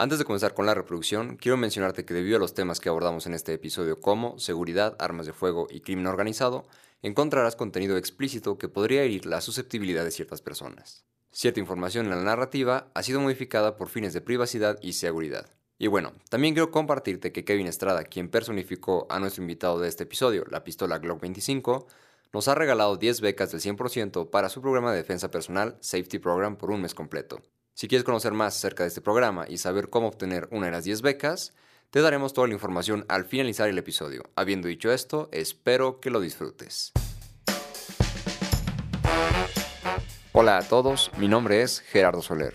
Antes de comenzar con la reproducción, quiero mencionarte que debido a los temas que abordamos en este episodio como seguridad, armas de fuego y crimen organizado, encontrarás contenido explícito que podría herir la susceptibilidad de ciertas personas. Cierta información en la narrativa ha sido modificada por fines de privacidad y seguridad. Y bueno, también quiero compartirte que Kevin Estrada, quien personificó a nuestro invitado de este episodio, la pistola Glock 25, nos ha regalado 10 becas del 100% para su programa de defensa personal Safety Program por un mes completo. Si quieres conocer más acerca de este programa y saber cómo obtener una de las 10 becas, te daremos toda la información al finalizar el episodio. Habiendo dicho esto, espero que lo disfrutes. Hola a todos, mi nombre es Gerardo Soler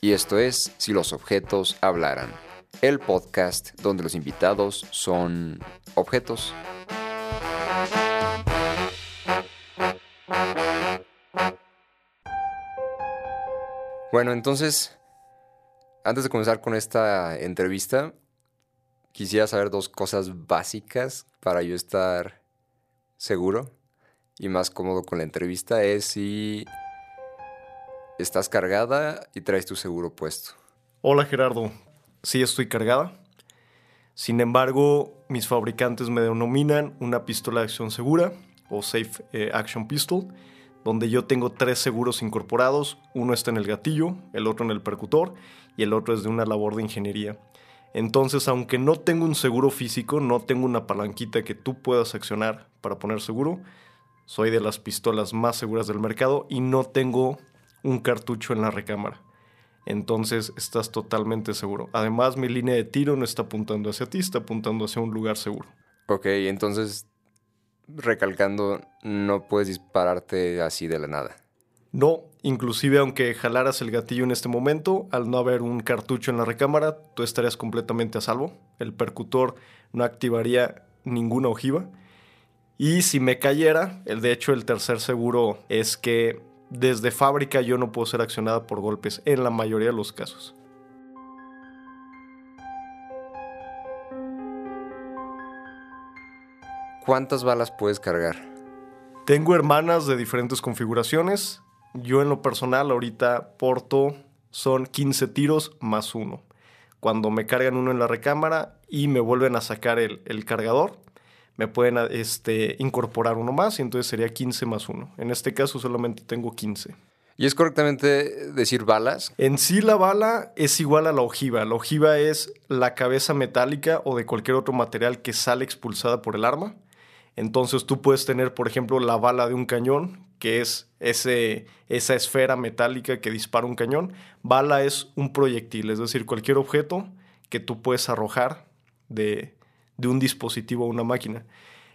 y esto es Si los objetos hablaran, el podcast donde los invitados son objetos. Bueno, entonces, antes de comenzar con esta entrevista, quisiera saber dos cosas básicas para yo estar seguro y más cómodo con la entrevista. Es si estás cargada y traes tu seguro puesto. Hola Gerardo, sí estoy cargada. Sin embargo, mis fabricantes me denominan una pistola de acción segura o Safe eh, Action Pistol donde yo tengo tres seguros incorporados, uno está en el gatillo, el otro en el percutor y el otro es de una labor de ingeniería. Entonces, aunque no tengo un seguro físico, no tengo una palanquita que tú puedas accionar para poner seguro, soy de las pistolas más seguras del mercado y no tengo un cartucho en la recámara. Entonces estás totalmente seguro. Además, mi línea de tiro no está apuntando hacia ti, está apuntando hacia un lugar seguro. Ok, entonces recalcando, no puedes dispararte así de la nada. No, inclusive aunque jalaras el gatillo en este momento, al no haber un cartucho en la recámara, tú estarías completamente a salvo. El percutor no activaría ninguna ojiva. Y si me cayera, el de hecho el tercer seguro es que desde fábrica yo no puedo ser accionada por golpes en la mayoría de los casos. ¿Cuántas balas puedes cargar? Tengo hermanas de diferentes configuraciones. Yo en lo personal ahorita porto son 15 tiros más uno. Cuando me cargan uno en la recámara y me vuelven a sacar el, cargador, me pueden este, incorporar uno más y entonces sería 15 más uno. En este caso solamente tengo 15. ¿Y es correctamente decir balas? En sí la bala es igual a la ojiva. La ojiva es la cabeza metálica o de cualquier otro material que sale expulsada por el arma. Entonces tú puedes tener, por ejemplo, la bala de un cañón, que es ese, esa esfera metálica que dispara un cañón. Bala es un proyectil, es decir, cualquier objeto que tú puedes arrojar de, de un dispositivo a una máquina.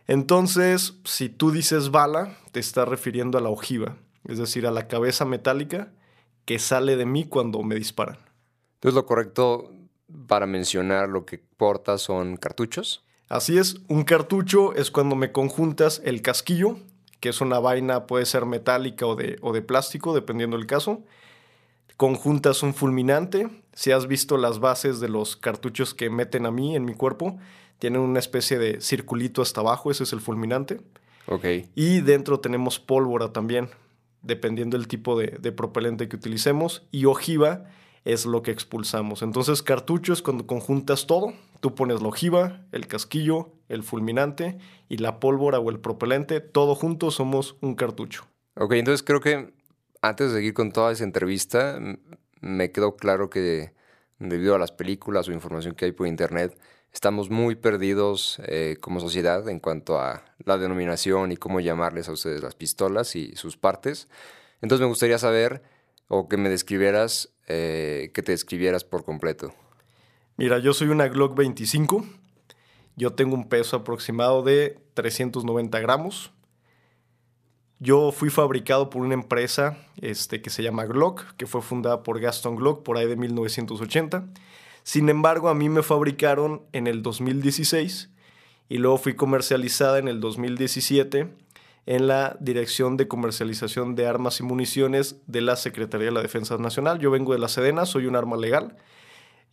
Entonces, si tú dices bala, te estás refiriendo a la ojiva, es decir, a la cabeza metálica que sale de mí cuando me disparan. Entonces, lo correcto para mencionar lo que porta son cartuchos. Así es, un cartucho es cuando me conjuntas el casquillo, que es una vaina, puede ser metálica o de, o de plástico, dependiendo del caso. Conjuntas un fulminante. Si has visto las bases de los cartuchos que meten a mí en mi cuerpo, tienen una especie de circulito hasta abajo, ese es el fulminante. Ok. Y dentro tenemos pólvora también, dependiendo del tipo de, de propelente que utilicemos. Y ojiva es lo que expulsamos. Entonces, cartucho es cuando conjuntas todo. Tú pones la ojiva, el casquillo, el fulminante y la pólvora o el propelente. Todo junto somos un cartucho. Ok, entonces creo que antes de seguir con toda esa entrevista, me quedó claro que debido a las películas o información que hay por internet, estamos muy perdidos eh, como sociedad en cuanto a la denominación y cómo llamarles a ustedes las pistolas y sus partes. Entonces me gustaría saber o que me describieras eh, que te describieras por completo. Mira, yo soy una Glock 25. Yo tengo un peso aproximado de 390 gramos. Yo fui fabricado por una empresa este, que se llama Glock, que fue fundada por Gaston Glock por ahí de 1980. Sin embargo, a mí me fabricaron en el 2016 y luego fui comercializada en el 2017 en la Dirección de Comercialización de Armas y Municiones de la Secretaría de la Defensa Nacional. Yo vengo de la Sedena, soy un arma legal.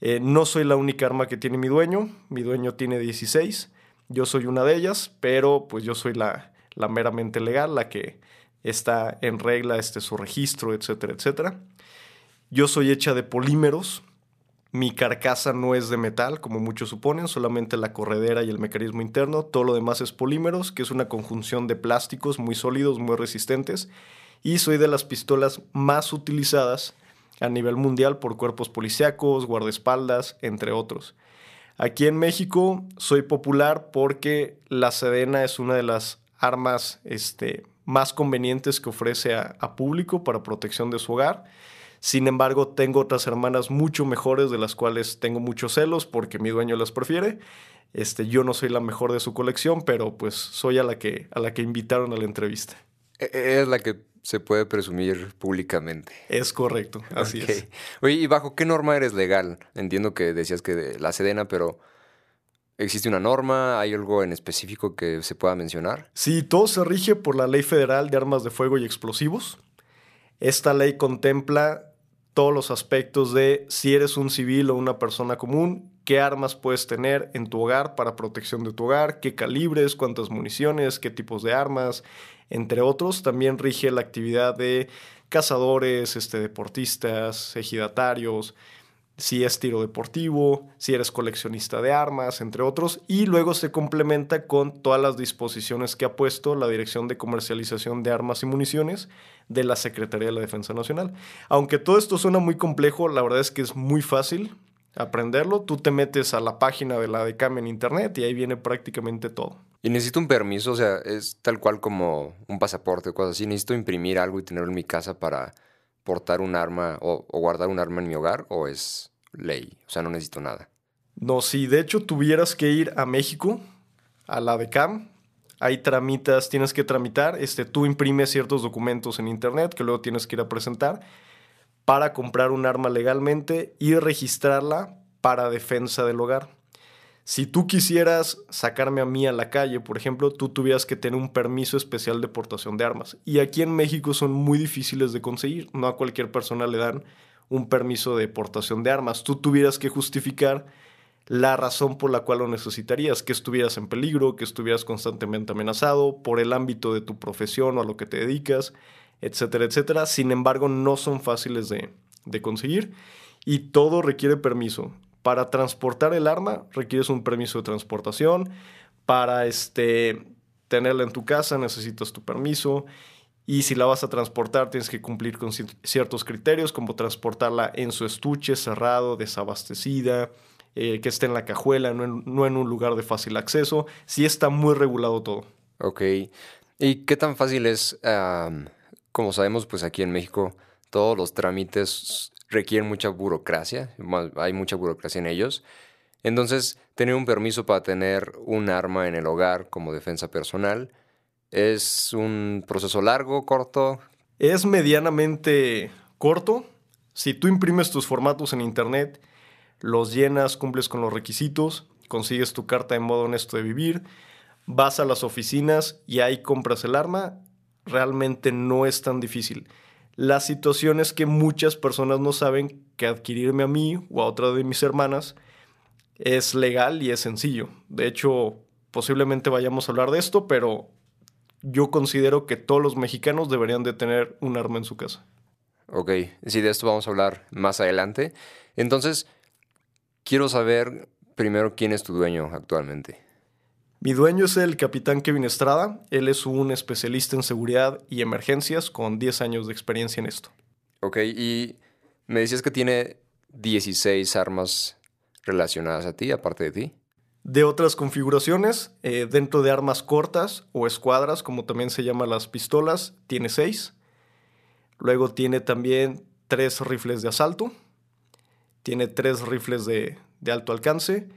Eh, no soy la única arma que tiene mi dueño, mi dueño tiene 16, yo soy una de ellas, pero pues yo soy la, la meramente legal, la que está en regla este, su registro, etcétera, etcétera. Yo soy hecha de polímeros, Mi carcasa no es de metal, como muchos suponen, solamente la corredera y el mecanismo interno. Todo lo demás es polímeros, que es una conjunción de plásticos muy sólidos, muy resistentes. Y soy de las pistolas más utilizadas a nivel mundial por cuerpos policíacos, guardaespaldas, entre otros. Aquí en México soy popular porque la Sedena es una de las armas este, más convenientes que ofrece a, a público para protección de su hogar. Sin embargo, tengo otras hermanas mucho mejores de las cuales tengo muchos celos porque mi dueño las prefiere. Este, yo no soy la mejor de su colección, pero pues soy a la que, a la que invitaron a la entrevista. E, es la que se puede presumir públicamente. Es correcto, así es. Oye, ¿y bajo qué norma eres legal? Entiendo que decías que de la Sedena, pero ¿existe una norma? ¿Hay algo en específico que se pueda mencionar? Sí, todo se rige por la Ley Federal de Armas de Fuego y Explosivos. Esta ley contempla todos los aspectos de si eres un civil o una persona común, qué armas puedes tener en tu hogar para protección de tu hogar, qué calibres, cuántas municiones, qué tipos de armas, entre otros. También rige la actividad de cazadores, este, deportistas, ejidatarios, si es tiro deportivo, si eres coleccionista de armas, entre otros, y luego se complementa con todas las disposiciones que ha puesto la Dirección de Comercialización de Armas y Municiones de la Secretaría de la Defensa Nacional. Aunque todo esto suena muy complejo, la verdad es que es muy fácil aprenderlo. Tú te metes a la página de la DECAM en internet y ahí viene prácticamente todo. Y necesito un permiso, o sea, es tal cual como un pasaporte o cosas así. Necesito imprimir algo y tenerlo en mi casa para portar un arma o, guardar un arma en mi hogar o es ley? O sea, no necesito nada. No, si de hecho tuvieras que ir a México, a la DECAM, ahí tramitas, tienes que tramitar, este, tú imprimes ciertos documentos en internet que luego tienes que ir a presentar para comprar un arma legalmente y registrarla para defensa del hogar. Si tú quisieras sacarme a mí a la calle, por ejemplo, tú tuvieras que tener un permiso especial de portación de armas. Y aquí en México son muy difíciles de conseguir. No a cualquier persona le dan un permiso de portación de armas. Tú tuvieras que justificar la razón por la cual lo necesitarías, que estuvieras en peligro, que estuvieras constantemente amenazado por el ámbito de tu profesión o a lo que te dedicas, etcétera, etcétera. Sin embargo, no son fáciles de, de conseguir y todo requiere permiso. Para transportar el arma requieres un permiso de transportación. Para este, tenerla en tu casa necesitas tu permiso. Y si la vas a transportar tienes que cumplir con ciertos criterios como transportarla en su estuche cerrado, desabastecida, eh, que esté en la cajuela, no en, un lugar de fácil acceso. Sí está muy regulado todo. Ok. ¿Y qué tan fácil es? como sabemos, pues aquí en México todos los trámites requieren mucha burocracia, hay mucha burocracia en ellos. Entonces, tener un permiso para tener un arma en el hogar como defensa personal es un proceso largo, corto. Es medianamente corto. Si tú imprimes tus formatos en internet, los llenas, cumples con los requisitos, consigues tu carta de modo honesto de vivir, vas a las oficinas y ahí compras el arma, realmente no es tan difícil. La situación es que muchas personas no saben que adquirirme a mí o a otra de mis hermanas es legal y es sencillo. De hecho, posiblemente vayamos a hablar de esto, pero yo considero que todos los mexicanos deberían de tener un arma en su casa. Ok, sí, de esto vamos a hablar más adelante. Entonces, quiero saber primero quién es tu dueño actualmente. Mi dueño es el capitán Kevin Estrada. Él es un especialista en seguridad y emergencias con 10 años de experiencia en esto. Ok, y me decías que tiene 16 armas relacionadas a ti, aparte de ti. De otras configuraciones, eh, dentro de armas cortas o escuadras, como también se llaman las pistolas, tiene 6. Luego tiene también tres rifles de asalto. Tiene tres rifles de, de alto alcance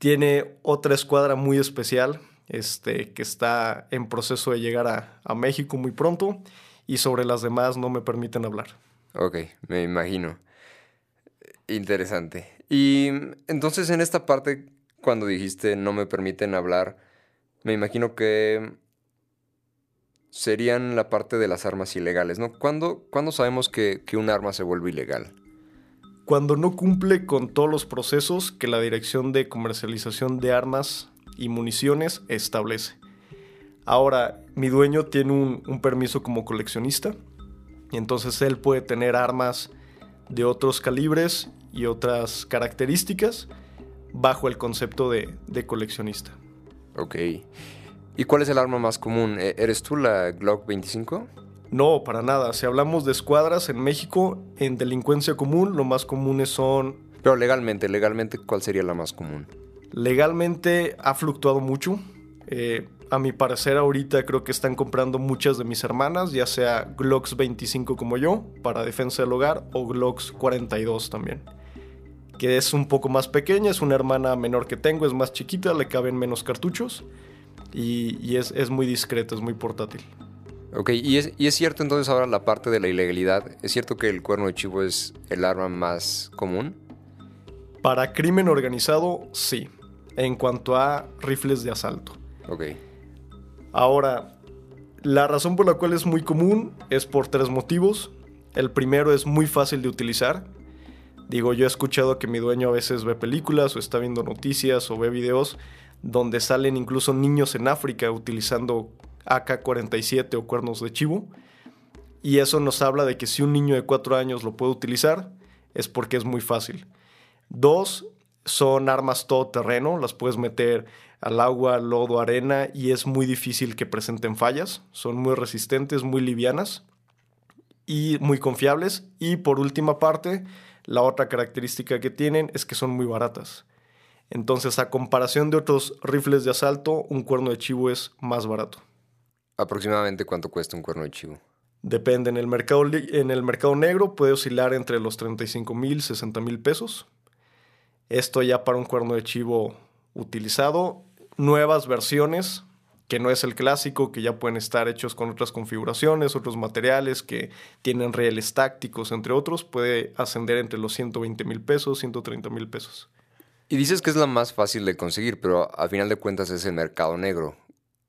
tiene otra escuadra muy especial este, que está en proceso de llegar a, México muy pronto y sobre las demás no me permiten hablar. Ok, me imagino. Interesante. Y entonces en esta parte, cuando dijiste no me permiten hablar, me imagino que serían la parte de las armas ilegales, ¿no? ¿Cuándo, sabemos que, que un arma se vuelve ilegal? Cuando no cumple con todos los procesos que la Dirección de Comercialización de Armas y Municiones establece. Ahora, mi dueño tiene un, permiso como coleccionista y entonces él puede tener armas de otros calibres y otras características bajo el concepto de, de coleccionista. Ok. ¿Y cuál es el arma más común? ¿E-, ¿Eres tú la Glock 25? No, para nada. Si hablamos de escuadras en México, en delincuencia común, lo más comunes son... Pero legalmente, legalmente, ¿cuál sería la más común? Legalmente ha fluctuado mucho. Eh, a mi parecer ahorita creo que están comprando muchas de mis hermanas, ya sea Glocks 25 como yo, para defensa del hogar, o Glocks 42 también. Que es un poco más pequeña, es una hermana menor que tengo, es más chiquita, le caben menos cartuchos y, es, es, muy discreta, es muy portátil. Ok, ¿Y es, y es cierto entonces ahora la parte de la ilegalidad, ¿es cierto que el cuerno de chivo es el arma más común? Para crimen organizado, sí, en cuanto a rifles de asalto. Ok. Ahora, la razón por la cual es muy común es por tres motivos. El primero es muy fácil de utilizar. Digo, yo he escuchado que mi dueño a veces ve películas o está viendo noticias o ve videos donde salen incluso niños en África utilizando AK-47 o cuernos de chivo. Y eso nos habla de que si un niño de 4 años lo puede utilizar, es porque es muy fácil. Dos, son armas todoterreno, las puedes meter al agua, lodo, arena y es muy difícil que presenten fallas. Son muy resistentes, muy livianas y muy confiables. Y por última parte, la otra característica que tienen es que son muy baratas. Entonces, a comparación de otros rifles de asalto, un cuerno de chivo es más barato. ¿Aproximadamente cuánto cuesta un cuerno de chivo? Depende. En el mercado, en el mercado negro puede oscilar entre los 35 mil, 60 mil pesos. Esto ya para un cuerno de chivo utilizado nuevas versiones, que no es el clásico, que ya pueden estar hechos con otras configuraciones, otros materiales, que tienen rieles tácticos, entre otros, puede ascender entre los 120 mil pesos, 130 mil pesos. Y dices que es la más fácil de conseguir, pero a final de cuentas es el mercado negro.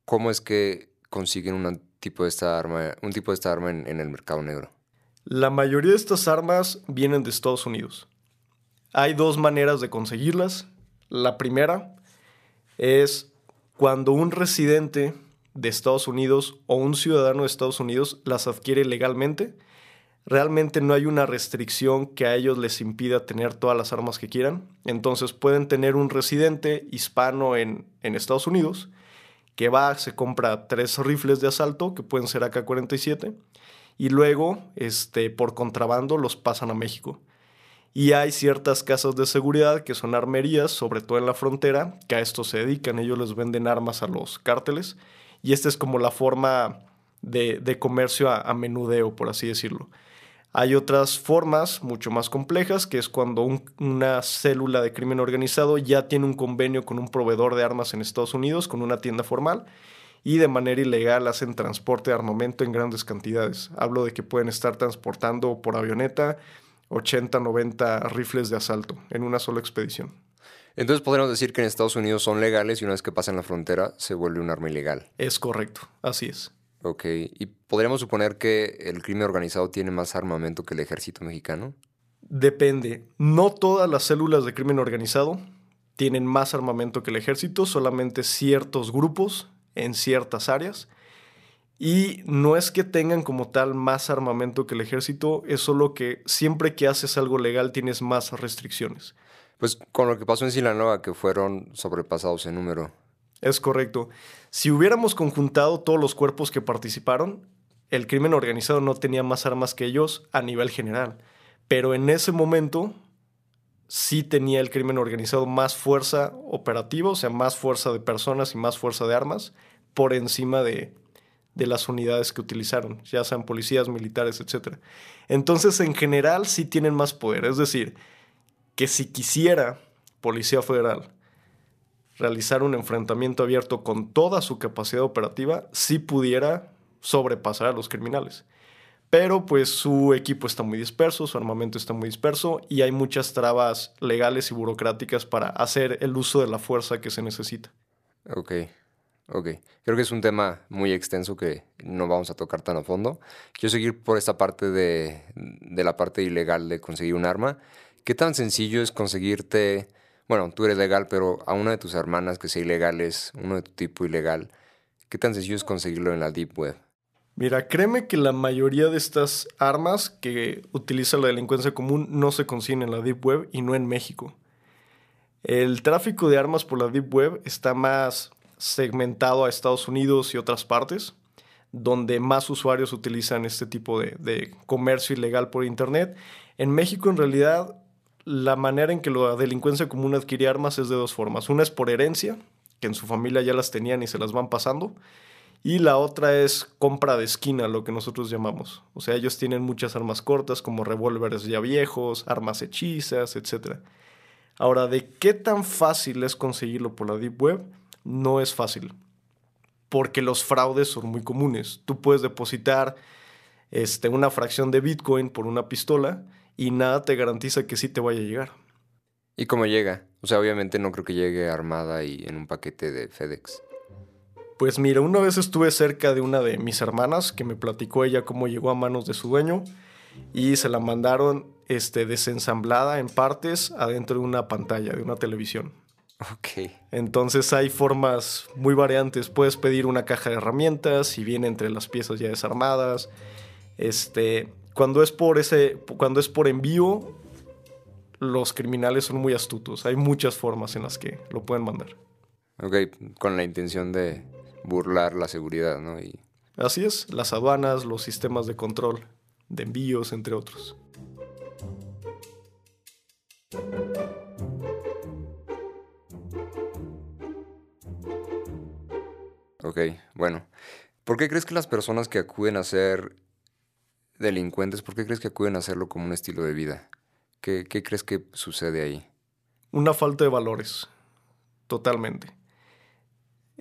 ¿Cómo es que consiguen un tipo de esta arma, un tipo de esta arma en el mercado negro? La mayoría de estas armas vienen de Estados Unidos. Hay dos maneras de conseguirlas. La primera es cuando un residente de Estados Unidos o un ciudadano de Estados Unidos las adquiere legalmente, realmente no hay una restricción que a ellos les impida tener todas las armas que quieran. Entonces pueden tener un residente hispano en, en Estados Unidos que va, se compra tres rifles de asalto, que pueden ser AK-47, y luego, este, por contrabando, los pasan a México. Y hay ciertas casas de seguridad que son armerías, sobre todo en la frontera, que a esto se dedican. Ellos les venden armas a los cárteles. Y esta es como la forma de, comercio a, menudeo, por así decirlo. Hay otras formas mucho más complejas, que es cuando una célula de crimen organizado ya tiene un convenio con un proveedor de armas en Estados Unidos, con una tienda formal, y de manera ilegal hacen transporte de armamento en grandes cantidades. Hablo de que pueden estar transportando por avioneta 80, 90 rifles de asalto en una sola expedición. Entonces podríamos decir que en Estados Unidos son legales y una vez que pasan la frontera se vuelve un arma ilegal. Es correcto, así es. Ok, ¿y podríamos suponer que el crimen organizado tiene más armamento que el ejército mexicano? Depende. No todas las células de crimen organizado tienen más armamento que el ejército, solamente ciertos grupos en ciertas áreas. Y no es que tengan como tal más armamento que el ejército, es solo que siempre que haces algo legal tienes más restricciones. Pues con lo que pasó en Sinaloa, que fueron sobrepasados en número. Es correcto. Si hubiéramos conjuntado todos los cuerpos que participaron, el crimen organizado no tenía más armas que ellos a nivel general. Pero en ese momento sí tenía el crimen organizado más fuerza operativa, o sea, más fuerza de personas y más fuerza de armas por encima de, las unidades que utilizaron, ya sean policías, militares, etc. Entonces, en general, sí tienen más poder. Es decir, que si quisiera Policía Federal realizar un enfrentamiento abierto con toda su capacidad operativa, sí pudiera sobrepasar a los criminales. Pero pues su equipo está muy disperso, su armamento está muy disperso y hay muchas trabas legales y burocráticas para hacer el uso de la fuerza que se necesita. Ok. Ok, creo que es un tema muy extenso que no vamos a tocar tan a fondo. Quiero seguir por esta parte de, de la parte ilegal de conseguir un arma. ¿Qué tan sencillo es conseguirte, bueno, tú eres legal, pero a una de tus hermanas que sea ilegal es uno de tu tipo ilegal, ¿qué tan sencillo es conseguirlo en la Deep Web? Mira, créeme que la mayoría de estas armas que utiliza la delincuencia común no se consiguen en la Deep Web y no en México. El tráfico de armas por la Deep Web está más segmentado a Estados Unidos y otras partes, donde más usuarios utilizan este tipo de, de comercio ilegal por Internet. En México, en realidad, la manera en que la delincuencia común adquiere armas es de dos formas. Una es por herencia, que en su familia ya las tenían y se las van pasando. Y la otra es compra de esquina, lo que nosotros llamamos. O sea, ellos tienen muchas armas cortas como revólveres ya viejos, armas hechizas, etc. Ahora, ¿de qué tan fácil es conseguirlo por la Deep Web? No es fácil. Porque los fraudes son muy comunes. Tú puedes depositar este, una fracción de Bitcoin por una pistola y nada te garantiza que sí te vaya a llegar. ¿Y cómo llega? O sea, obviamente no creo que llegue armada y en un paquete de FedEx. Pues mira, una vez estuve cerca de una de mis hermanas que me platicó ella cómo llegó a manos de su dueño y se la mandaron este, desensamblada en partes adentro de una pantalla, de una televisión. Ok. Entonces hay formas muy variantes. Puedes pedir una caja de herramientas y viene entre las piezas ya desarmadas. Este, cuando es por ese, cuando es por envío, los criminales son muy astutos. Hay muchas formas en las que lo pueden mandar. Ok, con la intención de burlar la seguridad, ¿no? Y... Así es, las aduanas, los sistemas de control de envíos, entre otros. Ok, bueno. ¿Por qué crees que las personas que acuden a ser delincuentes, por qué crees que acuden a hacerlo como un estilo de vida? ¿Qué, crees que sucede ahí? Una falta de valores, totalmente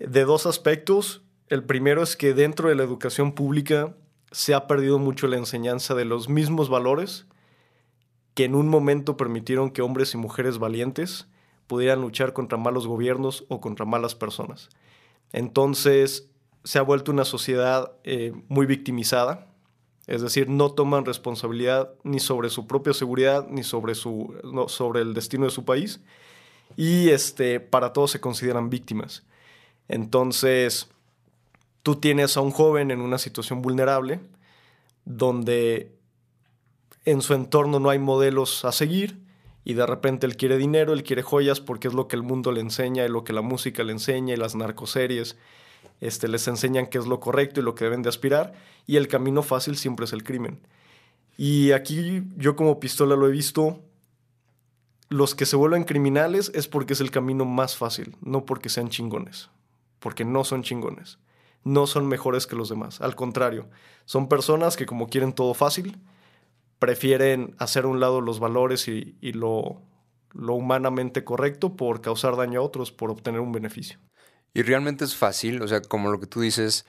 de dos aspectos. El primero es que dentro de la educación pública se ha perdido mucho la enseñanza de los mismos valores que en un momento permitieron que hombres y mujeres valientes pudieran luchar contra malos gobiernos o contra malas personas. Entonces se ha vuelto una sociedad eh, muy victimizada, es decir, no toman responsabilidad ni sobre su propia seguridad ni sobre, su, sobre el destino de su país y este, para todos se consideran víctimas. Entonces, tú tienes a un joven en una situación vulnerable donde en su entorno no hay modelos a seguir y de repente él quiere dinero, él quiere joyas porque es lo que el mundo le enseña y lo que la música le enseña y las narcoseries este, les enseñan que es lo correcto y lo que deben de aspirar y el camino fácil siempre es el crimen. Y aquí yo como pistola lo he visto, los que se vuelven criminales es porque es el camino más fácil, no porque sean chingones porque no son chingones, no son mejores que los demás, al contrario, son personas que como quieren todo fácil, prefieren hacer a un lado los valores y, lo, lo humanamente correcto por causar daño a otros, por obtener un beneficio. Y realmente es fácil, o sea, como lo que tú dices,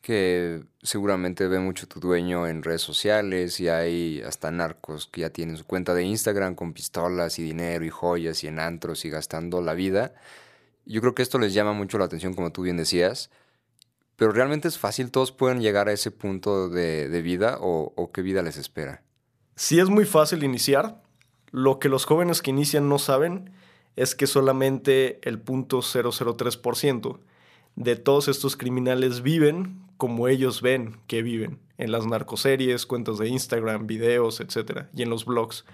que seguramente ve mucho tu dueño en redes sociales y hay hasta narcos que ya tienen su cuenta de Instagram con pistolas y dinero y joyas y en antros y gastando la vida. Yo creo que esto les llama mucho la atención, como tú bien decías, pero realmente es fácil, todos pueden llegar a ese punto de, vida o, qué vida les espera. Sí es muy fácil iniciar. Lo que los jóvenes que inician no saben es que solamente el punto 003% de todos estos criminales viven como ellos ven que viven, en las narcoseries, cuentas de Instagram, videos, etc. y en los blogs.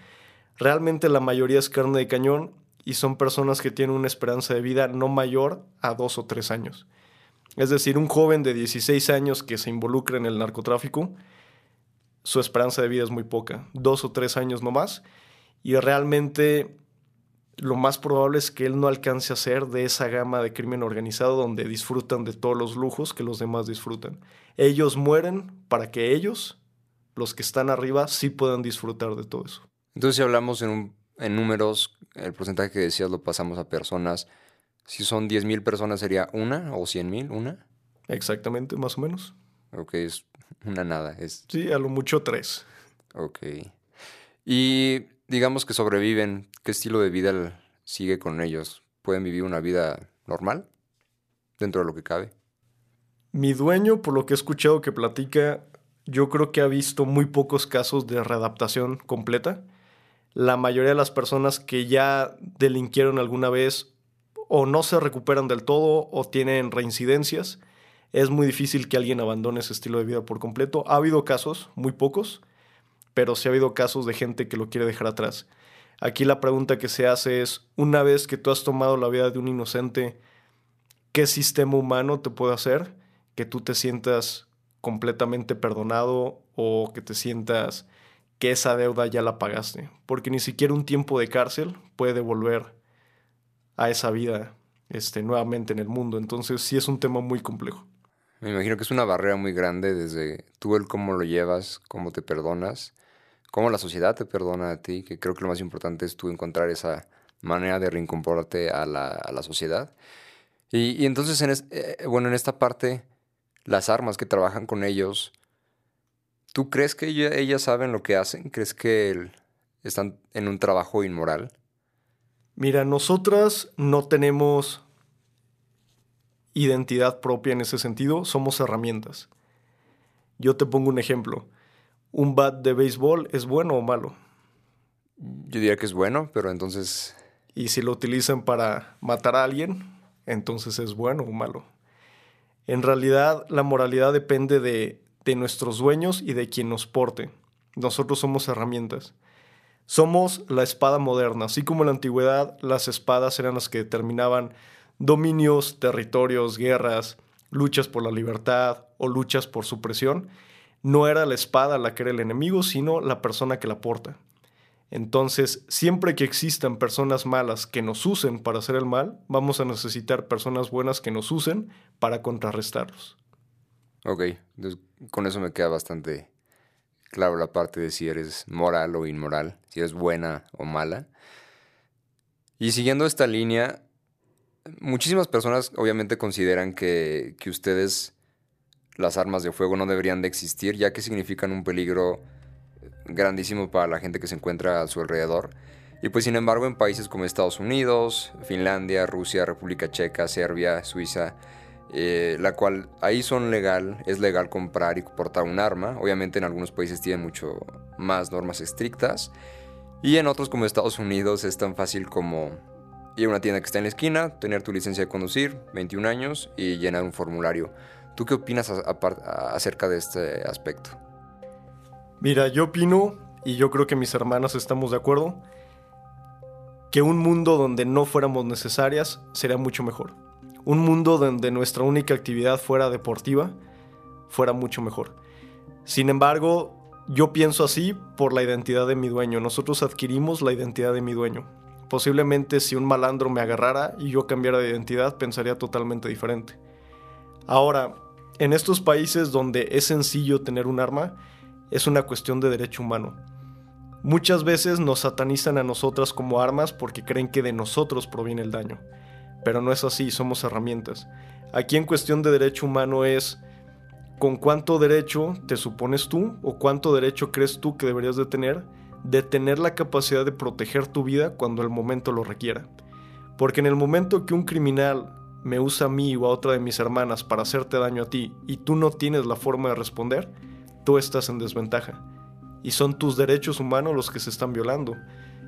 Realmente la mayoría es carne de cañón y son personas que tienen una esperanza de vida no mayor a dos o tres años. Es decir, un joven de 16 años que se involucra en el narcotráfico, su esperanza de vida es muy poca, dos o tres años no más, y realmente lo más probable es que él no alcance a ser de esa gama de crimen organizado donde disfrutan de todos los lujos que los demás disfrutan. Ellos mueren para que ellos, los que están arriba, sí puedan disfrutar de todo eso. Entonces, si hablamos en un en números, el porcentaje que decías lo pasamos a personas. Si son 10.000 personas, ¿sería una o 100.000? ¿Una? Exactamente, más o menos. Ok, es una nada. Es... Sí, a lo mucho tres. Ok. Y digamos que sobreviven, ¿qué estilo de vida sigue con ellos? ¿Pueden vivir una vida normal dentro de lo que cabe? Mi dueño, por lo que he escuchado que platica, yo creo que ha visto muy pocos casos de readaptación completa la mayoría de las personas que ya delinquieron alguna vez o no se recuperan del todo o tienen reincidencias. es muy difícil que alguien abandone ese estilo de vida por completo. Ha habido casos, muy pocos, pero sí ha habido casos de gente que lo quiere dejar atrás. Aquí la pregunta que se hace es, una vez que tú has tomado la vida de un inocente, ¿qué sistema humano te puede hacer que tú te sientas completamente perdonado o que te sientas que esa deuda ya la pagaste? Porque ni siquiera un tiempo de cárcel puede devolver a esa vida este, nuevamente en el mundo. Entonces sí es un tema muy complejo. Me imagino que es una barrera muy grande desde tú el cómo lo llevas, cómo te perdonas, cómo la sociedad te perdona a ti, que creo que lo más importante es tú encontrar esa manera de reincorporarte a la, a la sociedad. Y, entonces, en eh, bueno, en esta parte, las armas que trabajan con ellos, ¿tú crees que ellas saben lo que hacen? ¿Crees que están en un trabajo inmoral? Mira, nosotras no tenemos identidad propia en ese sentido, somos herramientas. Yo te pongo un ejemplo. ¿Un bat de béisbol es bueno o malo? Yo diría que es bueno, pero entonces... ¿Y si lo utilizan para matar a alguien? Entonces es bueno o malo. En realidad, la moralidad depende de, de nuestros dueños y de quien nos porte. Nosotros somos herramientas. Somos la espada moderna. Así como en la antigüedad, las espadas eran las que determinaban dominios, territorios, guerras, luchas por la libertad o luchas por supresión, no era la espada la que era el enemigo, sino la persona que la porta. Entonces, siempre que existan personas malas que nos usen para hacer el mal, vamos a necesitar personas buenas que nos usen para contrarrestarlos. Ok, con eso me queda bastante claro la parte de si eres moral o inmoral, si eres buena o mala. Y siguiendo esta línea, muchísimas personas obviamente consideran que, que, ustedes, las armas de fuego, no deberían de existir, ya que significan un peligro grandísimo para la gente que se encuentra a su alrededor. Y pues sin embargo en países como Estados Unidos, Finlandia, Rusia, República Checa, Serbia, Suiza, eh, la cual ahí son legal, es legal comprar y portar un arma. Obviamente en algunos países tienen mucho más normas estrictas. Y en otros como Estados Unidos es tan fácil como ir a una tienda que está en la esquina, tener tu licencia de conducir, 21 años, y llenar un formulario. ¿Tú qué opinas acerca de este aspecto? Mira, yo opino, y yo creo que mis hermanas estamos de acuerdo, que un mundo donde no fuéramos necesarias sería mucho mejor. Un mundo donde nuestra única actividad fuera deportiva fuera mucho mejor. Sin embargo, yo pienso así por la identidad de mi dueño. Nosotros adquirimos la identidad de mi dueño. Posiblemente si un malandro me agarrara y yo cambiara de identidad, pensaría totalmente diferente. Ahora, en estos países donde es sencillo tener un arma, es una cuestión de derecho humano. Muchas veces nos satanizan a nosotras como armas porque creen que de nosotros proviene el daño. Pero no es así, somos herramientas. Aquí en cuestión de derecho humano es con cuánto derecho te supones tú o cuánto derecho crees tú que deberías de tener de tener la capacidad de proteger tu vida cuando el momento lo requiera. Porque en el momento que un criminal me usa a mí o a otra de mis hermanas para hacerte daño a ti y tú no tienes la forma de responder, tú estás en desventaja. Y son tus derechos humanos los que se están violando.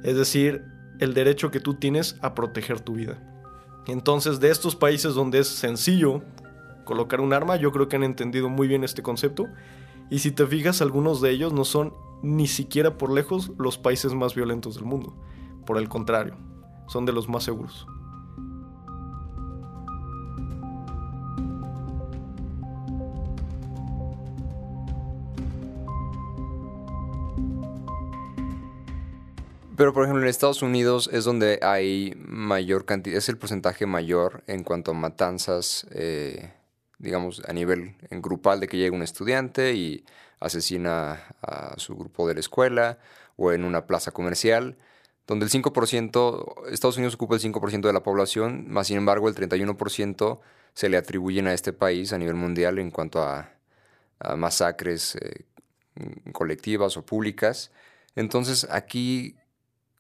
Es decir, el derecho que tú tienes a proteger tu vida. Entonces, de estos países donde es sencillo colocar un arma, yo creo que han entendido muy bien este concepto. Y si te fijas, algunos de ellos no son ni siquiera por lejos los países más violentos del mundo. Por el contrario, son de los más seguros. Pero por ejemplo en Estados Unidos es donde hay mayor cantidad, es el porcentaje mayor en cuanto a matanzas, eh, digamos, a nivel en grupal de que llega un estudiante y asesina a su grupo de la escuela o en una plaza comercial, donde el 5%, Estados Unidos ocupa el 5% de la población, más sin embargo el 31% se le atribuyen a este país a nivel mundial en cuanto a, masacres eh, colectivas o públicas. Entonces aquí,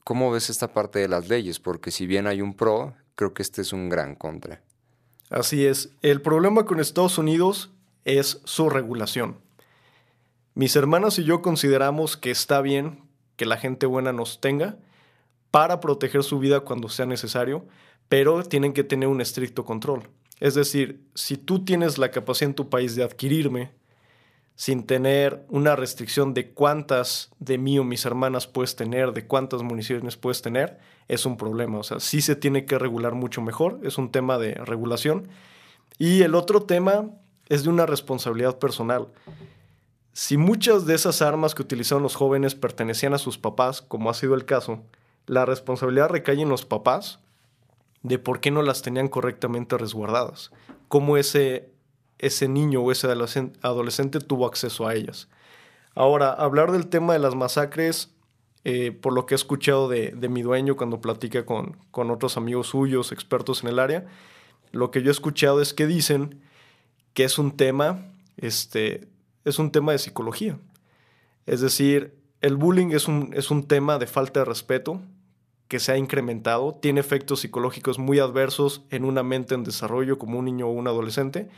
¿cómo ves esta parte de las leyes? Porque si bien hay un pro, creo que este es un gran contra. Así es. El problema con Estados Unidos es su regulación. Mis hermanas y yo consideramos que está bien que la gente buena nos tenga para proteger su vida cuando sea necesario, pero tienen que tener un estricto control. Es decir, si tú tienes la capacidad en tu país de adquirirme, sin tener una restricción de cuántas de mí o mis hermanas puedes tener, de cuántas municiones puedes tener, es un problema. O sea, sí se tiene que regular mucho mejor, es un tema de regulación. Y el otro tema es de una responsabilidad personal. Si muchas de esas armas que utilizaron los jóvenes pertenecían a sus papás, como ha sido el caso, la responsabilidad recae en los papás de por qué no las tenían correctamente resguardadas, cómo ese ese niño o ese adolescente tuvo acceso a ellas. Ahora, hablar del tema de las masacres, eh, por lo que he escuchado de, mi dueño cuando platica con, con, otros amigos suyos, expertos en el área, lo que yo he escuchado es que dicen que es un tema, este, es un tema de psicología. Es decir, el bullying es un, es un tema de falta de respeto que se ha incrementado, tiene efectos psicológicos muy adversos en una mente en desarrollo como un niño o un adolescente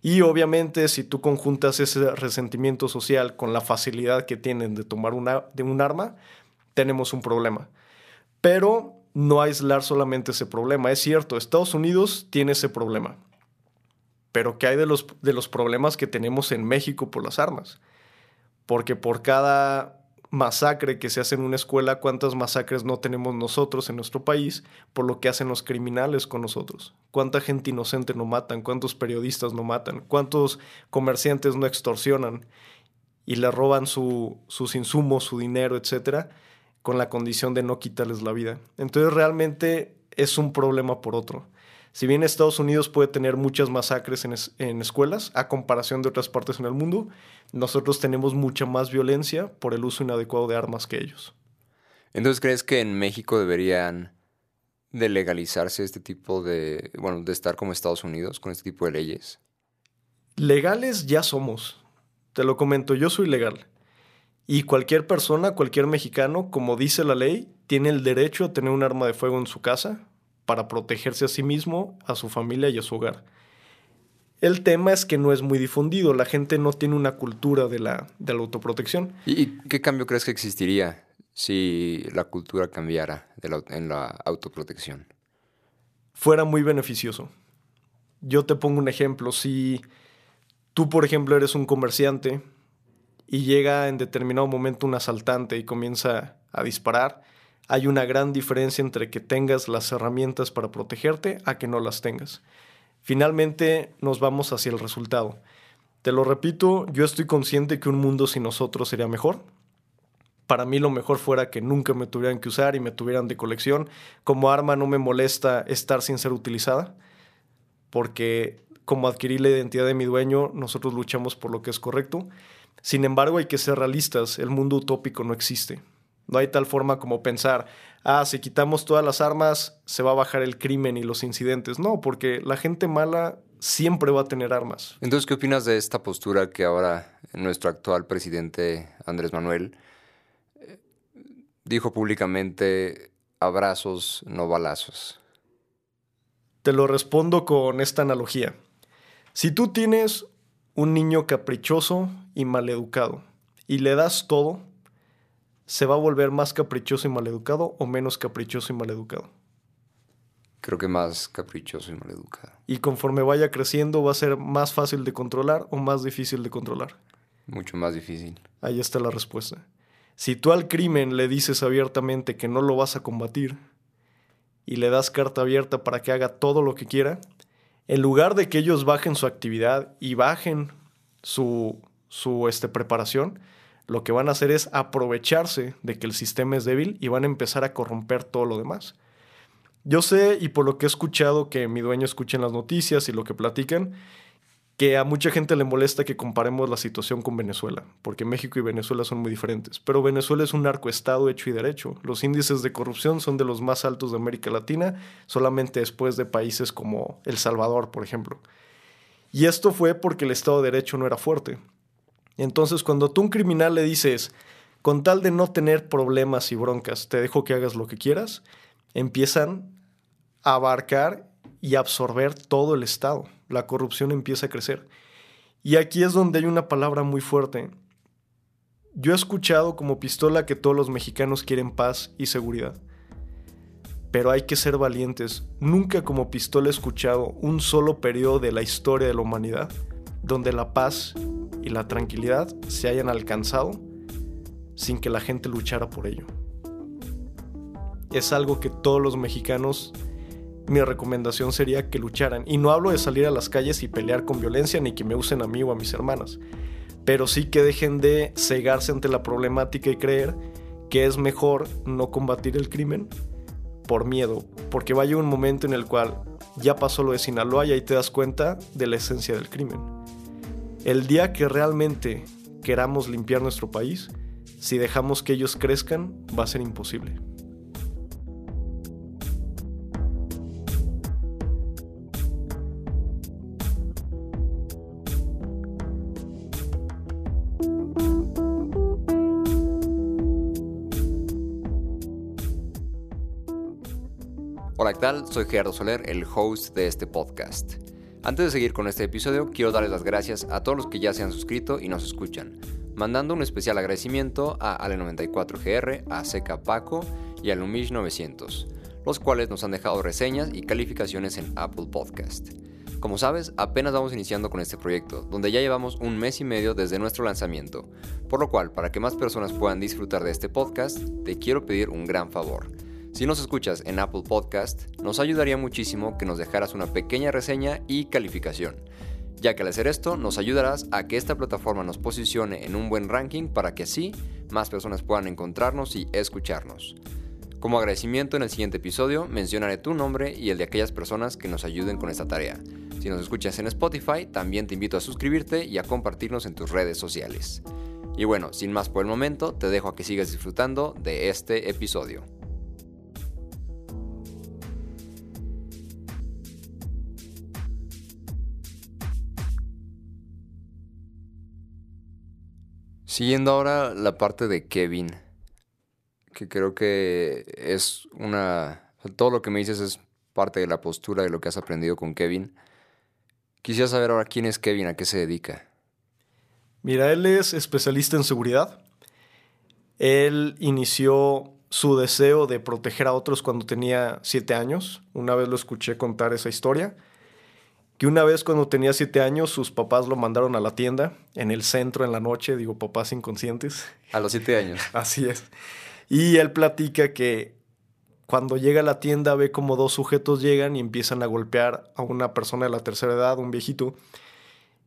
y obviamente si tú conjuntas ese resentimiento social con la facilidad que tienen de tomar una, de un arma, tenemos un problema. Pero no aislar solamente ese problema. Es cierto, Estados Unidos tiene ese problema. Pero ¿qué hay de los, de los problemas que tenemos en México por las armas? Porque por cada masacre que se hace en una escuela, cuántas masacres no tenemos nosotros en nuestro país por lo que hacen los criminales con nosotros. Cuánta gente inocente no matan, cuántos periodistas no matan, cuántos comerciantes no extorsionan y le roban su, sus insumos, su dinero, etcétera, con la condición de no quitarles la vida. Entonces realmente es un problema por otro. Si bien Estados Unidos puede tener muchas masacres en, escuelas, a comparación de otras partes en el mundo, nosotros tenemos mucha más violencia por el uso inadecuado de armas que ellos. Entonces, ¿crees que en México deberían de legalizarse este tipo de, bueno, de estar como Estados Unidos con este tipo de leyes? Legales ya somos. Te lo comento, yo soy legal. Y cualquier persona, cualquier mexicano, como dice la ley, tiene el derecho a tener un arma de fuego en su casa, para protegerse a sí mismo, a su familia y a su hogar. El tema es que no es muy difundido, la gente no tiene una cultura de la, de la autoprotección. ¿Y qué cambio crees que existiría si la cultura cambiara en la autoprotección? Fuera muy beneficioso. Yo te pongo un ejemplo, si tú por ejemplo eres un comerciante y llega en determinado momento un asaltante y comienza a disparar, hay una gran diferencia entre que tengas las herramientas para protegerte a que no las tengas. Finalmente nos vamos hacia el resultado. Te lo repito, yo estoy consciente que un mundo sin nosotros sería mejor. Para mí lo mejor fuera que nunca me tuvieran que usar y me tuvieran de colección. Como arma no me molesta estar sin ser utilizada, porque como adquirí la identidad de mi dueño, nosotros luchamos por lo que es correcto. Sin embargo, hay que ser realistas, el mundo utópico no existe. No hay tal forma como pensar, ah, si quitamos todas las armas, se va a bajar el crimen y los incidentes. No, porque la gente mala siempre va a tener armas. Entonces, ¿qué opinas de esta postura que ahora nuestro actual presidente Andrés Manuel eh, dijo públicamente, abrazos, no balazos? Te lo respondo con esta analogía. Si tú tienes un niño caprichoso y maleducado y le das todo, se va a volver más caprichoso y maleducado o menos caprichoso y maleducado? Creo que más caprichoso y maleducado. Y conforme vaya creciendo, ¿va a ser más fácil de controlar o más difícil de controlar? Mucho más difícil. Ahí está la respuesta. Si tú al crimen le dices abiertamente que no lo vas a combatir y le das carta abierta para que haga todo lo que quiera, en lugar de que ellos bajen su actividad y bajen su, su este, preparación, lo que van a hacer es aprovecharse de que el sistema es débil y van a empezar a corromper todo lo demás. Yo sé, y por lo que he escuchado que mi dueño escucha en las noticias y lo que platican, que a mucha gente le molesta que comparemos la situación con Venezuela, porque México y Venezuela son muy diferentes. Pero Venezuela es un narcoestado hecho y derecho. Los índices de corrupción son de los más altos de América Latina, solamente después de países como El Salvador, por ejemplo. Y esto fue porque el Estado de Derecho no era fuerte. Entonces, cuando tú a un criminal le dices, con tal de no tener problemas y broncas, te dejo que hagas lo que quieras, empiezan a abarcar y absorber todo el Estado. La corrupción empieza a crecer. Y aquí es donde hay una palabra muy fuerte. Yo he escuchado como pistola que todos los mexicanos quieren paz y seguridad. pero hay que ser valientes. Nunca como pistola he escuchado un solo periodo de la historia de la humanidad donde la paz y la tranquilidad se hayan alcanzado sin que la gente luchara por ello. Es algo que todos los mexicanos, mi recomendación sería que lucharan. Y no hablo de salir a las calles y pelear con violencia ni que me usen a mí o a mis hermanas, pero sí que dejen de cegarse ante la problemática y creer que es mejor no combatir el crimen por miedo, porque vaya un momento en el cual ya pasó lo de Sinaloa y ahí te das cuenta de la esencia del crimen. El día que realmente queramos limpiar nuestro país, si dejamos que ellos crezcan, va a ser imposible. Hola, ¿qué tal? Soy Gerardo Soler, el host de este podcast. Antes de seguir con este episodio, quiero darles las gracias a todos los que ya se han suscrito y nos escuchan, mandando un especial agradecimiento a Ale94GR, a Seca Paco y a Lumish900, los cuales nos han dejado reseñas y calificaciones en Apple Podcast. Como sabes, apenas vamos iniciando con este proyecto, donde ya llevamos un mes y medio desde nuestro lanzamiento, por lo cual, para que más personas puedan disfrutar de este podcast, te quiero pedir un gran favor si nos escuchas en Apple Podcast, nos ayudaría muchísimo que nos dejaras una pequeña reseña y calificación, ya que al hacer esto nos ayudarás a que esta plataforma nos posicione en un buen ranking para que así más personas puedan encontrarnos y escucharnos. Como agradecimiento en el siguiente episodio mencionaré tu nombre y el de aquellas personas que nos ayuden con esta tarea. Si nos escuchas en Spotify, también te invito a suscribirte y a compartirnos en tus redes sociales. Y bueno, sin más por el momento, te dejo a que sigas disfrutando de este episodio. Siguiendo ahora la parte de Kevin, que creo que es una... Todo lo que me dices es parte de la postura de lo que has aprendido con Kevin. Quisiera saber ahora quién es Kevin, a qué se dedica. Mira, él es especialista en seguridad. Él inició su deseo de proteger a otros cuando tenía siete años. Una vez lo escuché contar esa historia que una vez cuando tenía siete años sus papás lo mandaron a la tienda en el centro en la noche, digo papás inconscientes. A los siete años. Así es. Y él platica que cuando llega a la tienda ve como dos sujetos llegan y empiezan a golpear a una persona de la tercera edad, un viejito,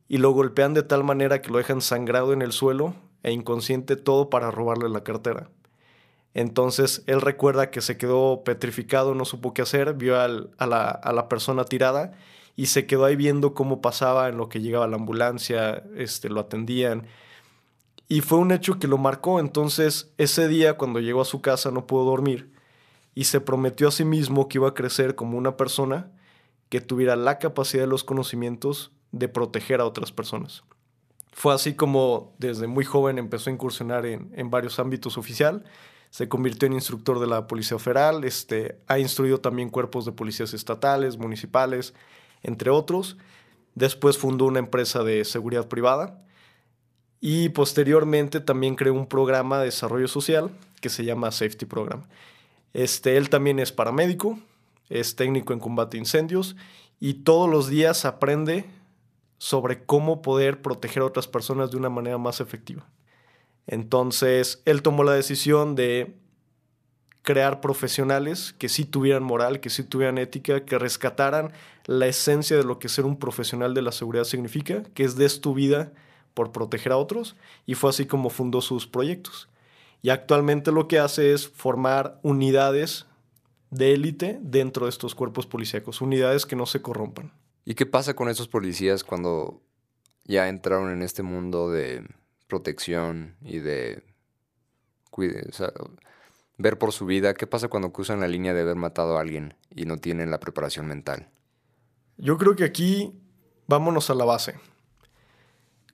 y lo golpean de tal manera que lo dejan sangrado en el suelo e inconsciente todo para robarle la cartera. Entonces él recuerda que se quedó petrificado, no supo qué hacer, vio a, la, a la persona tirada y se quedó ahí viendo cómo pasaba en lo que llegaba la ambulancia, este, lo atendían. Y fue un hecho que lo marcó. Entonces, ese día, cuando llegó a su casa, no pudo dormir y se prometió a sí mismo que iba a crecer como una persona que tuviera la capacidad de los conocimientos de proteger a otras personas. Fue así como desde muy joven empezó a incursionar en, en varios ámbitos oficial, se convirtió en instructor de la Policía Federal, este, ha instruido también cuerpos de policías estatales, municipales, entre otros. Después fundó una empresa de seguridad privada y posteriormente también creó un programa de desarrollo social que se llama Safety Program. Este, él también es paramédico, es técnico en combate a incendios y todos los días aprende sobre cómo poder proteger a otras personas de una manera más efectiva. Entonces, él tomó la decisión de crear profesionales que sí tuvieran moral, que sí tuvieran ética, que rescataran la esencia de lo que ser un profesional de la seguridad significa, que es des tu vida por proteger a otros, y fue así como fundó sus proyectos. Y actualmente lo que hace es formar unidades de élite dentro de estos cuerpos policíacos, unidades que no se corrompan. ¿Y qué pasa con esos policías cuando ya entraron en este mundo de protección y de cuide, ver por su vida? ¿Qué pasa cuando cruzan la línea de haber matado a alguien y no tienen la preparación mental? Yo creo que aquí vámonos a la base.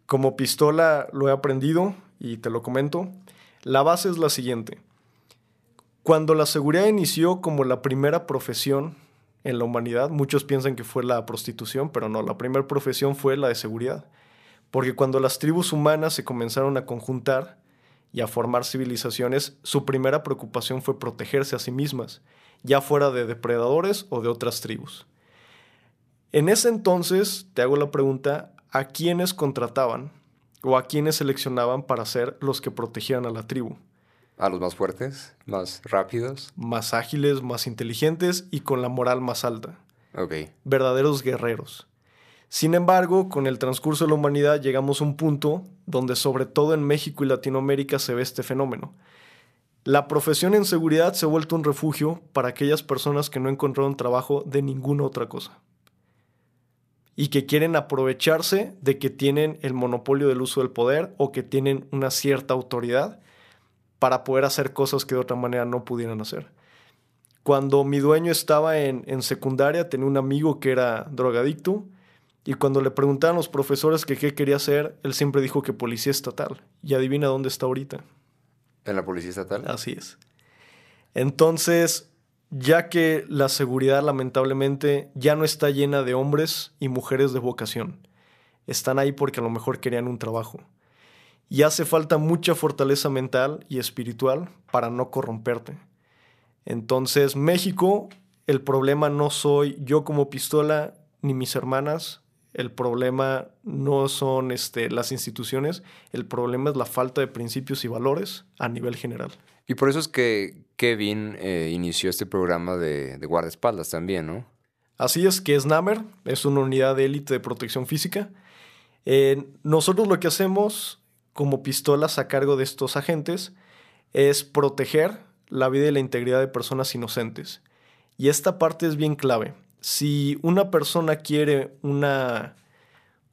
Como pistola lo he aprendido y te lo comento. La base es la siguiente. Cuando la seguridad inició como la primera profesión en la humanidad, muchos piensan que fue la prostitución, pero no, la primera profesión fue la de seguridad. Porque cuando las tribus humanas se comenzaron a conjuntar, y a formar civilizaciones, su primera preocupación fue protegerse a sí mismas. ya fuera de depredadores o de otras tribus. En ese entonces, te hago la pregunta, ¿a quiénes contrataban o a quiénes seleccionaban para ser los que protegieran a la tribu? A los más fuertes, más rápidos. Más ágiles, más inteligentes y con la moral más alta. Ok. Verdaderos guerreros. Sin embargo, con el transcurso de la humanidad llegamos a un punto donde sobre todo en México y Latinoamérica se ve este fenómeno. La profesión en seguridad se ha vuelto un refugio para aquellas personas que no encontraron trabajo de ninguna otra cosa y que quieren aprovecharse de que tienen el monopolio del uso del poder o que tienen una cierta autoridad para poder hacer cosas que de otra manera no pudieran hacer. Cuando mi dueño estaba en, en secundaria, tenía un amigo que era drogadicto y cuando le preguntaban los profesores que qué quería hacer, él siempre dijo que policía estatal. Y adivina dónde está ahorita. ¿En la policía estatal? Así es. Entonces, ya que la seguridad lamentablemente ya no está llena de hombres y mujeres de vocación, están ahí porque a lo mejor querían un trabajo. Y hace falta mucha fortaleza mental y espiritual para no corromperte. Entonces, México, el problema no soy yo como pistola ni mis hermanas, el problema no son este, las instituciones, el problema es la falta de principios y valores a nivel general. Y por eso es que Kevin eh, inició este programa de, de guardaespaldas también, ¿no? Así es, que es NAMER, es una unidad de élite de protección física. Eh, nosotros lo que hacemos como pistolas a cargo de estos agentes es proteger la vida y la integridad de personas inocentes. Y esta parte es bien clave si una persona quiere una,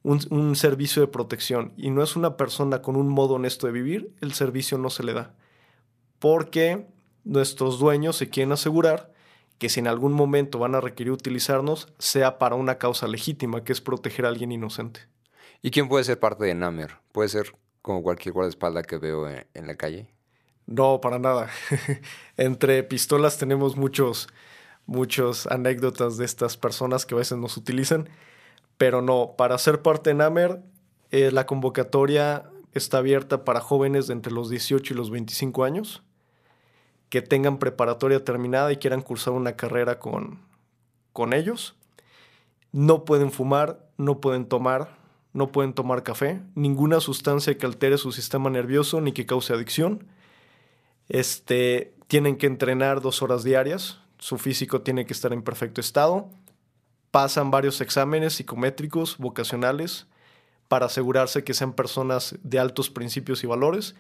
un, servicio de protección y no es una persona con un modo honesto de vivir, el servicio no se le da. Porque nuestros dueños se quieren asegurar que si en algún momento van a requerir utilizarnos, sea para una causa legítima, que es proteger a alguien inocente. ¿Y quién puede ser parte de NAMER? ¿Puede ser como cualquier guardaespaldas que veo en la calle? No, para nada. Entre pistolas tenemos muchos muchas anécdotas de estas personas que a veces nos utilizan, pero no, para ser parte de NAMER, eh, la convocatoria está abierta para jóvenes de entre los 18 y los 25 años que tengan preparatoria terminada y quieran cursar una carrera con, con ellos. No pueden fumar, no pueden tomar, no pueden tomar café, ninguna sustancia que altere su sistema nervioso ni que cause adicción. Este, tienen que entrenar dos horas diarias, su físico tiene que estar en perfecto estado, pasan varios exámenes psicométricos, vocacionales, para asegurarse que sean personas de altos principios y valores,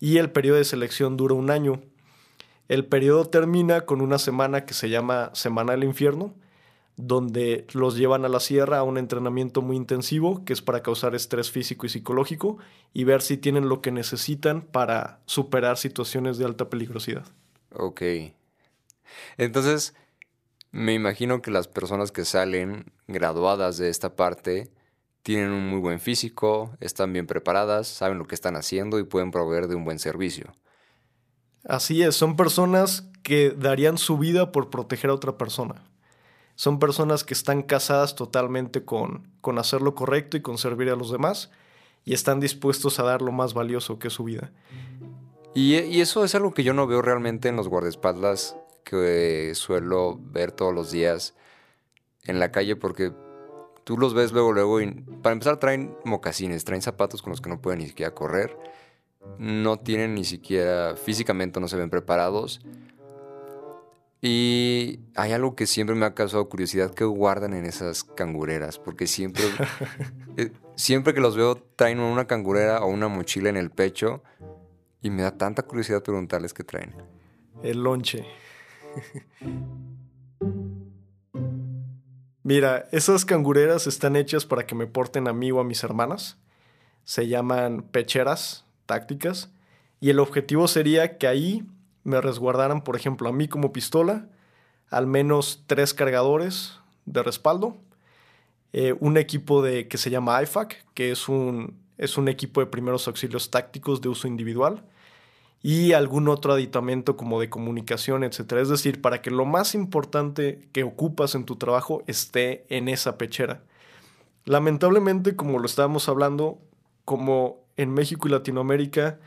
y el periodo de selección dura un año. El periodo termina con una semana que se llama Semana del Infierno, donde los llevan a la sierra a un entrenamiento muy intensivo, que es para causar estrés físico y psicológico, y ver si tienen lo que necesitan para superar situaciones de alta peligrosidad. Ok. Entonces, me imagino que las personas que salen graduadas de esta parte tienen un muy buen físico, están bien preparadas, saben lo que están haciendo y pueden proveer de un buen servicio. Así es, son personas que darían su vida por proteger a otra persona. Son personas que están casadas totalmente con, con hacer lo correcto y con servir a los demás y están dispuestos a dar lo más valioso que es su vida. Y, y eso es algo que yo no veo realmente en los guardaespaldas que suelo ver todos los días en la calle porque tú los ves luego, luego y para empezar traen mocasines, traen zapatos con los que no pueden ni siquiera correr, no tienen ni siquiera físicamente no se ven preparados. Y hay algo que siempre me ha causado curiosidad, que guardan en esas cangureras? Porque siempre, eh, siempre que los veo traen una cangurera o una mochila en el pecho y me da tanta curiosidad preguntarles qué traen. El lonche. Mira, esas cangureras están hechas para que me porten a mí o a mis hermanas. Se llaman pecheras tácticas. Y el objetivo sería que ahí me resguardaran, por ejemplo, a mí como pistola, al menos tres cargadores de respaldo, eh, un equipo de, que se llama IFAC, que es un, es un equipo de primeros auxilios tácticos de uso individual, y algún otro aditamento como de comunicación, etcétera. Es decir, para que lo más importante que ocupas en tu trabajo esté en esa pechera. Lamentablemente, como lo estábamos hablando, como en México y Latinoamérica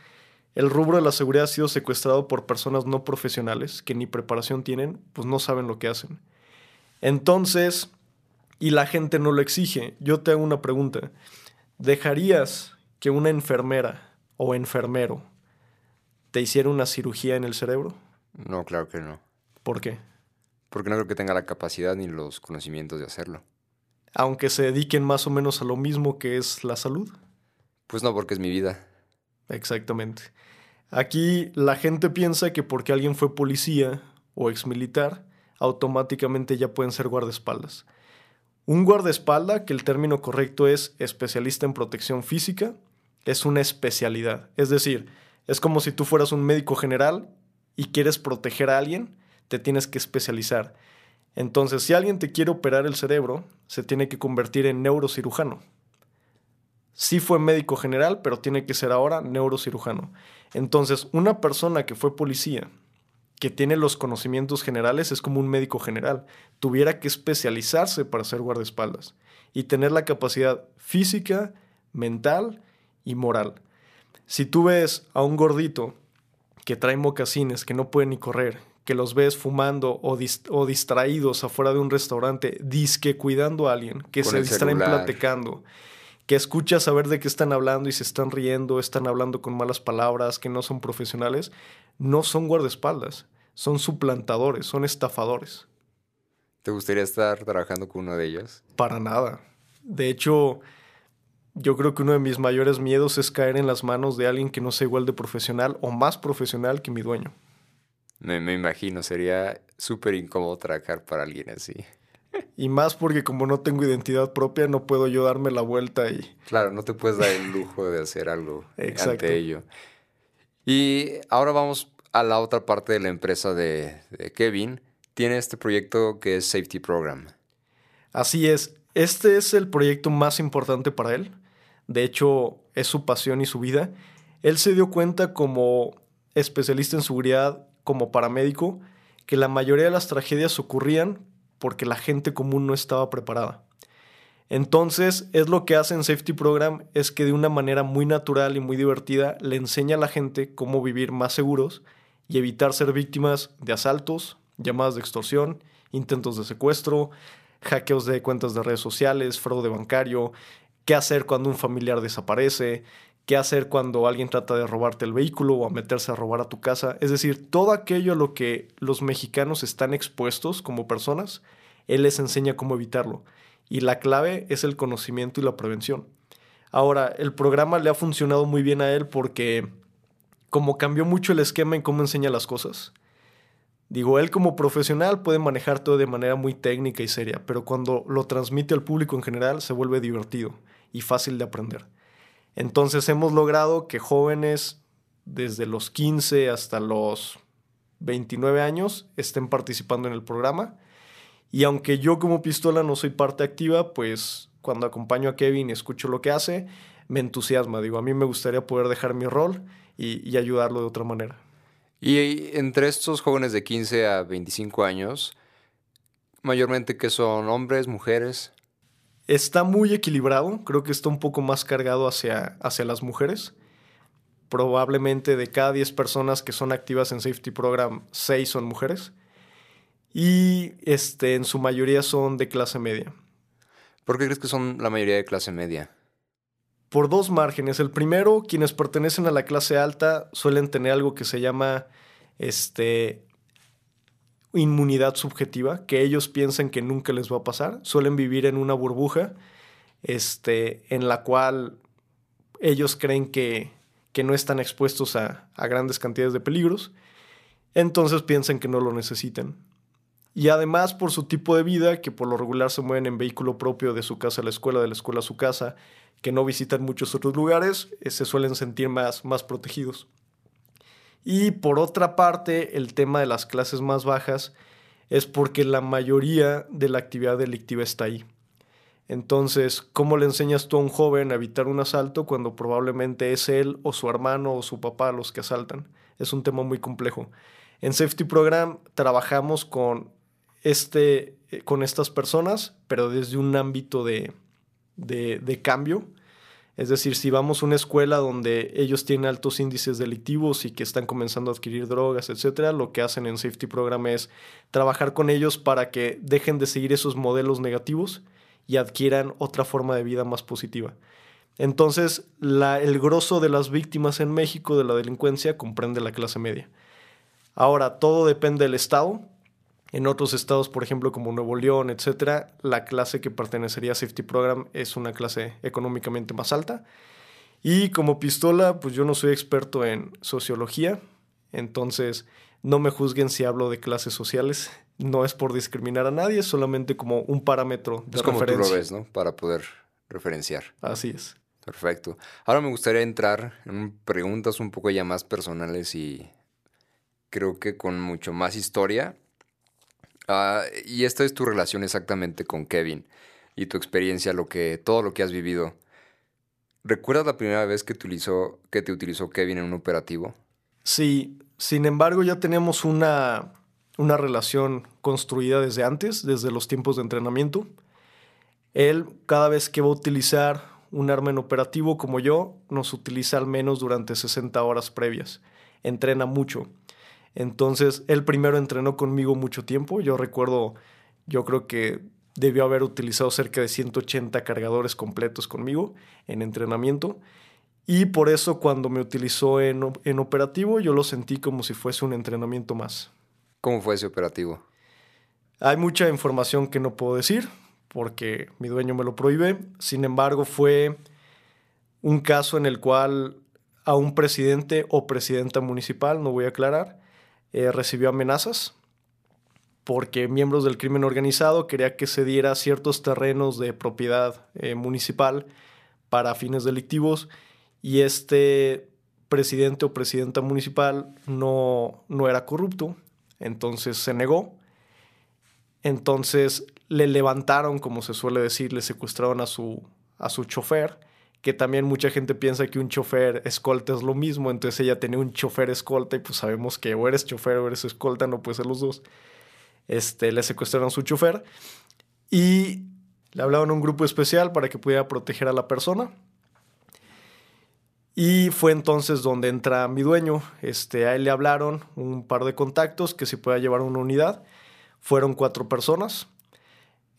el rubro de la seguridad ha sido secuestrado por personas no profesionales que ni preparación tienen, pues no saben lo que hacen. Entonces, y la gente no lo exige, yo te hago una pregunta. ¿Dejarías que una enfermera o enfermero te hiciera una cirugía en el cerebro? No, claro que no. ¿Por qué? Porque no creo que tenga la capacidad ni los conocimientos de hacerlo. Aunque se dediquen más o menos a lo mismo que es la salud. Pues no, porque es mi vida. Exactamente. Aquí la gente piensa que porque alguien fue policía o exmilitar, automáticamente ya pueden ser guardaespaldas. Un guardaespalda, que el término correcto es especialista en protección física, es una especialidad. Es decir, es como si tú fueras un médico general y quieres proteger a alguien, te tienes que especializar. Entonces, si alguien te quiere operar el cerebro, se tiene que convertir en neurocirujano. Sí fue médico general, pero tiene que ser ahora neurocirujano. Entonces, una persona que fue policía, que tiene los conocimientos generales, es como un médico general. Tuviera que especializarse para ser guardaespaldas y tener la capacidad física, mental y moral. Si tú ves a un gordito que trae mocasines, que no puede ni correr, que los ves fumando o, distraídos afuera de un restaurante, disque cuidando a alguien, que se distraen platicando, que escuchas saber de qué están hablando y se están riendo, están hablando con malas palabras, que no son profesionales, no son guardaespaldas, son suplantadores, son estafadores. ¿Te gustaría estar trabajando con uno de ellos? Para nada. De hecho, yo creo que uno de mis mayores miedos es caer en las manos de alguien que no sea igual de profesional o más profesional que mi dueño. Me, me imagino, sería súper incómodo trabajar para alguien así. Y más porque como no tengo identidad propia, no puedo yo darme la vuelta y... Claro, no te puedes dar el lujo de hacer algo ante ello. Y ahora vamos a la otra parte de la empresa de, de Kevin. Tiene este proyecto que es Safety Program. Así es. Este es el proyecto más importante para él. De hecho, es su pasión y su vida. Él se dio cuenta como especialista en seguridad, como paramédico, que la mayoría de las tragedias ocurrían porque la gente común no estaba preparada. Entonces, es lo que hace en Safety Program, es que de una manera muy natural y muy divertida le enseña a la gente cómo vivir más seguros y evitar ser víctimas de asaltos, llamadas de extorsión, intentos de secuestro, hackeos de cuentas de redes sociales, fraude bancario, qué hacer cuando un familiar desaparece, qué hacer cuando alguien trata de robarte el vehículo o a meterse a robar a tu casa. Es decir, todo aquello a lo que los mexicanos están expuestos como personas, él les enseña cómo evitarlo. Y la clave es el conocimiento y la prevención. Ahora, el programa le ha funcionado muy bien a él porque como cambió mucho el esquema en cómo enseña las cosas, Digo, él como profesional puede manejar todo de manera muy técnica y seria, pero cuando lo transmite al público en general se vuelve divertido y fácil de aprender. Entonces hemos logrado que jóvenes desde los 15 hasta los 29 años estén participando en el programa. Y aunque yo como pistola no soy parte activa, pues cuando acompaño a Kevin y escucho lo que hace, me entusiasma. Digo, a mí me gustaría poder dejar mi rol y, ayudarlo de otra manera. Y entre estos jóvenes de 15 a 25 años, mayormente que son hombres, mujeres. Está muy equilibrado, creo que está un poco más cargado hacia, hacia las mujeres. Probablemente de cada 10 personas que son activas en Safety Program, 6 son mujeres. Y este, en su mayoría son de clase media. ¿Por qué crees que son la mayoría de clase media? por dos márgenes. El primero, quienes pertenecen a la clase alta suelen tener algo que se llama este, inmunidad subjetiva, que ellos piensan que nunca les va a pasar. Suelen vivir en una burbuja este, en la cual ellos creen que, que no están expuestos a, a grandes cantidades de peligros. Entonces piensan que no lo necesitan. Y además por su tipo de vida, que por lo regular se mueven en vehículo propio de su casa a la escuela, de la escuela a su casa, que no visitan muchos otros lugares, eh, se suelen sentir más, más protegidos. Y por otra parte, el tema de las clases más bajas es porque la mayoría de la actividad delictiva está ahí. Entonces, ¿cómo le enseñas tú a un joven a evitar un asalto cuando probablemente es él o su hermano o su papá los que asaltan? Es un tema muy complejo. En Safety Program trabajamos con, este, eh, con estas personas, pero desde un ámbito de, de, cambio. Es decir, si vamos a una escuela donde ellos tienen altos índices delictivos y que están comenzando a adquirir drogas, etcétera, lo que hacen en Safety Program es trabajar con ellos para que dejen de seguir esos modelos negativos y adquieran otra forma de vida más positiva. Entonces, el grosso de las víctimas en México de la delincuencia comprende la clase media. Ahora, todo depende del estado. En otros estados, por ejemplo, como Nuevo León, etcétera, la clase que pertenecería a Safety Program es una clase económicamente más alta. Y como pistola, pues yo no soy experto en sociología, entonces no me juzguen si hablo de clases sociales. No es por discriminar a nadie, es solamente como un parámetro de es como tú lo ves, ¿no? Para poder referenciar. Así es. Perfecto. Ahora me gustaría entrar en preguntas un poco ya más personales y creo que con mucho más historia. Ah, y esta es tu relación exactamente con Kevin y tu experiencia, lo que, todo lo que has vivido. ¿Recuerdas la primera vez que, utilizó, que te utilizó Kevin en un operativo? Sí, sin embargo ya teníamos una, una relación construida desde antes, desde los tiempos de entrenamiento. Él cada vez que va a utilizar un arma en operativo como yo, nos utiliza al menos durante 60 horas previas. Entrena mucho. Entonces, él primero entrenó conmigo mucho tiempo. Yo recuerdo, yo creo que debió haber utilizado cerca de 180 cargadores completos conmigo en entrenamiento. Y por eso cuando me utilizó en, en operativo, yo lo sentí como si fuese un entrenamiento más. ¿Cómo fue ese operativo? Hay mucha información que no puedo decir porque mi dueño me lo prohíbe. Sin embargo, fue un caso en el cual a un presidente o presidenta municipal, no voy a aclarar, eh, recibió amenazas porque miembros del crimen organizado quería que se diera ciertos terrenos de propiedad eh, municipal para fines delictivos y este presidente o presidenta municipal no, no era corrupto, entonces se negó. Entonces le levantaron, como se suele decir, le secuestraron a su, a su chofer que también mucha gente piensa que un chofer escolta es lo mismo, entonces ella tenía un chofer escolta y pues sabemos que o eres chofer o eres escolta, no puede ser los dos. Este, le secuestraron su chofer y le hablaron a un grupo especial para que pudiera proteger a la persona. Y fue entonces donde entra mi dueño. Este, a él le hablaron un par de contactos que se pueda llevar una unidad. Fueron cuatro personas.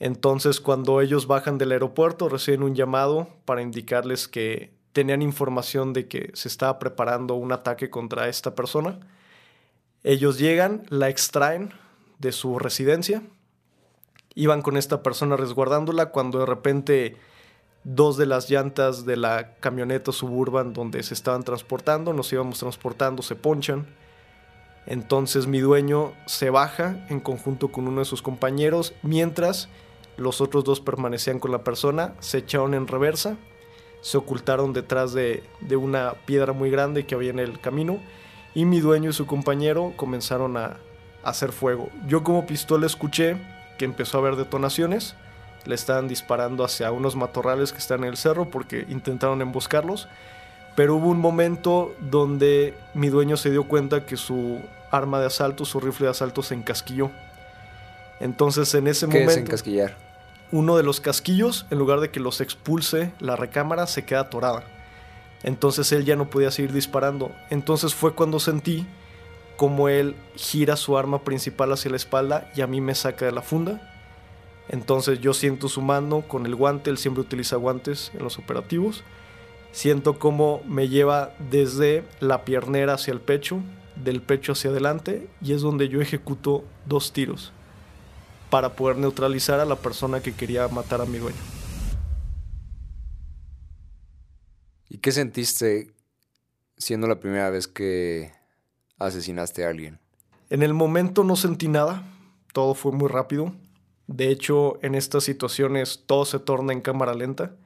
Entonces, cuando ellos bajan del aeropuerto, reciben un llamado para indicarles que tenían información de que se estaba preparando un ataque contra esta persona. Ellos llegan, la extraen de su residencia, iban con esta persona resguardándola cuando de repente dos de las llantas de la camioneta suburban donde se estaban transportando, nos íbamos transportando, se ponchan. Entonces mi dueño se baja en conjunto con uno de sus compañeros mientras los otros dos permanecían con la persona, se echaron en reversa, se ocultaron detrás de, una piedra muy grande que había en el camino y mi dueño y su compañero comenzaron a, hacer fuego. Yo como pistola escuché que empezó a haber detonaciones, le estaban disparando hacia unos matorrales que están en el cerro porque intentaron emboscarlos, pero hubo un momento donde mi dueño se dio cuenta que su arma de asalto, su rifle de asalto se encasquilló entonces en ese ¿Qué momento... Es encasquillar? Uno de los casquillos, en lugar de que los expulse la recámara, se queda atorada. Entonces él ya no podía seguir disparando. Entonces fue cuando sentí como él gira su arma principal hacia la espalda y a mí me saca de la funda. Entonces yo siento su mano con el guante, él siempre utiliza guantes en los operativos. Siento cómo me lleva desde la piernera hacia el pecho, del pecho hacia adelante, y es donde yo ejecuto dos tiros para poder neutralizar a la persona que quería matar a mi dueño. ¿Y qué sentiste siendo la primera vez que asesinaste a alguien? En el momento no sentí nada, todo fue muy rápido. De hecho, en estas situaciones todo se torna en cámara lenta.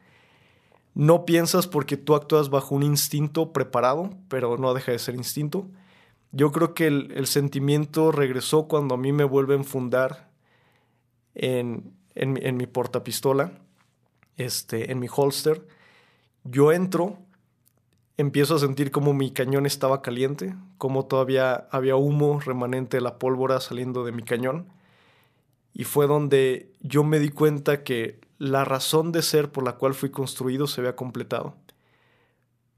No piensas porque tú actúas bajo un instinto preparado, pero no deja de ser instinto. Yo creo que el, el sentimiento regresó cuando a mí me vuelven a fundar en, en, mi portapistola, este, en mi holster. Yo entro, empiezo a sentir como mi cañón estaba caliente, como todavía había humo remanente de la pólvora saliendo de mi cañón. Y fue donde yo me di cuenta que la razón de ser por la cual fui construido se había completado.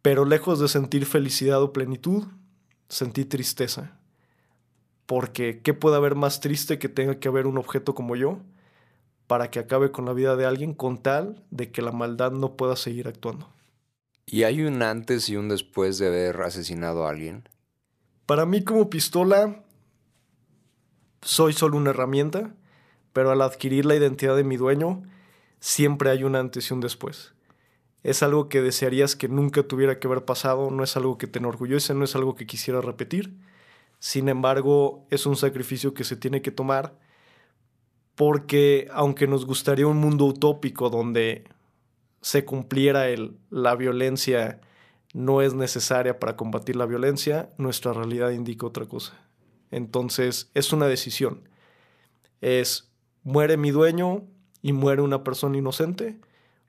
Pero lejos de sentir felicidad o plenitud, sentí tristeza. Porque, ¿qué puede haber más triste que tenga que haber un objeto como yo para que acabe con la vida de alguien con tal de que la maldad no pueda seguir actuando? ¿Y hay un antes y un después de haber asesinado a alguien? Para mí como pistola soy solo una herramienta, pero al adquirir la identidad de mi dueño, siempre hay un antes y un después. Es algo que desearías que nunca tuviera que haber pasado, no es algo que te enorgullece, no es algo que quisiera repetir. Sin embargo, es un sacrificio que se tiene que tomar porque aunque nos gustaría un mundo utópico donde se cumpliera el, la violencia no es necesaria para combatir la violencia, nuestra realidad indica otra cosa. Entonces es una decisión. Es muere mi dueño y muere una persona inocente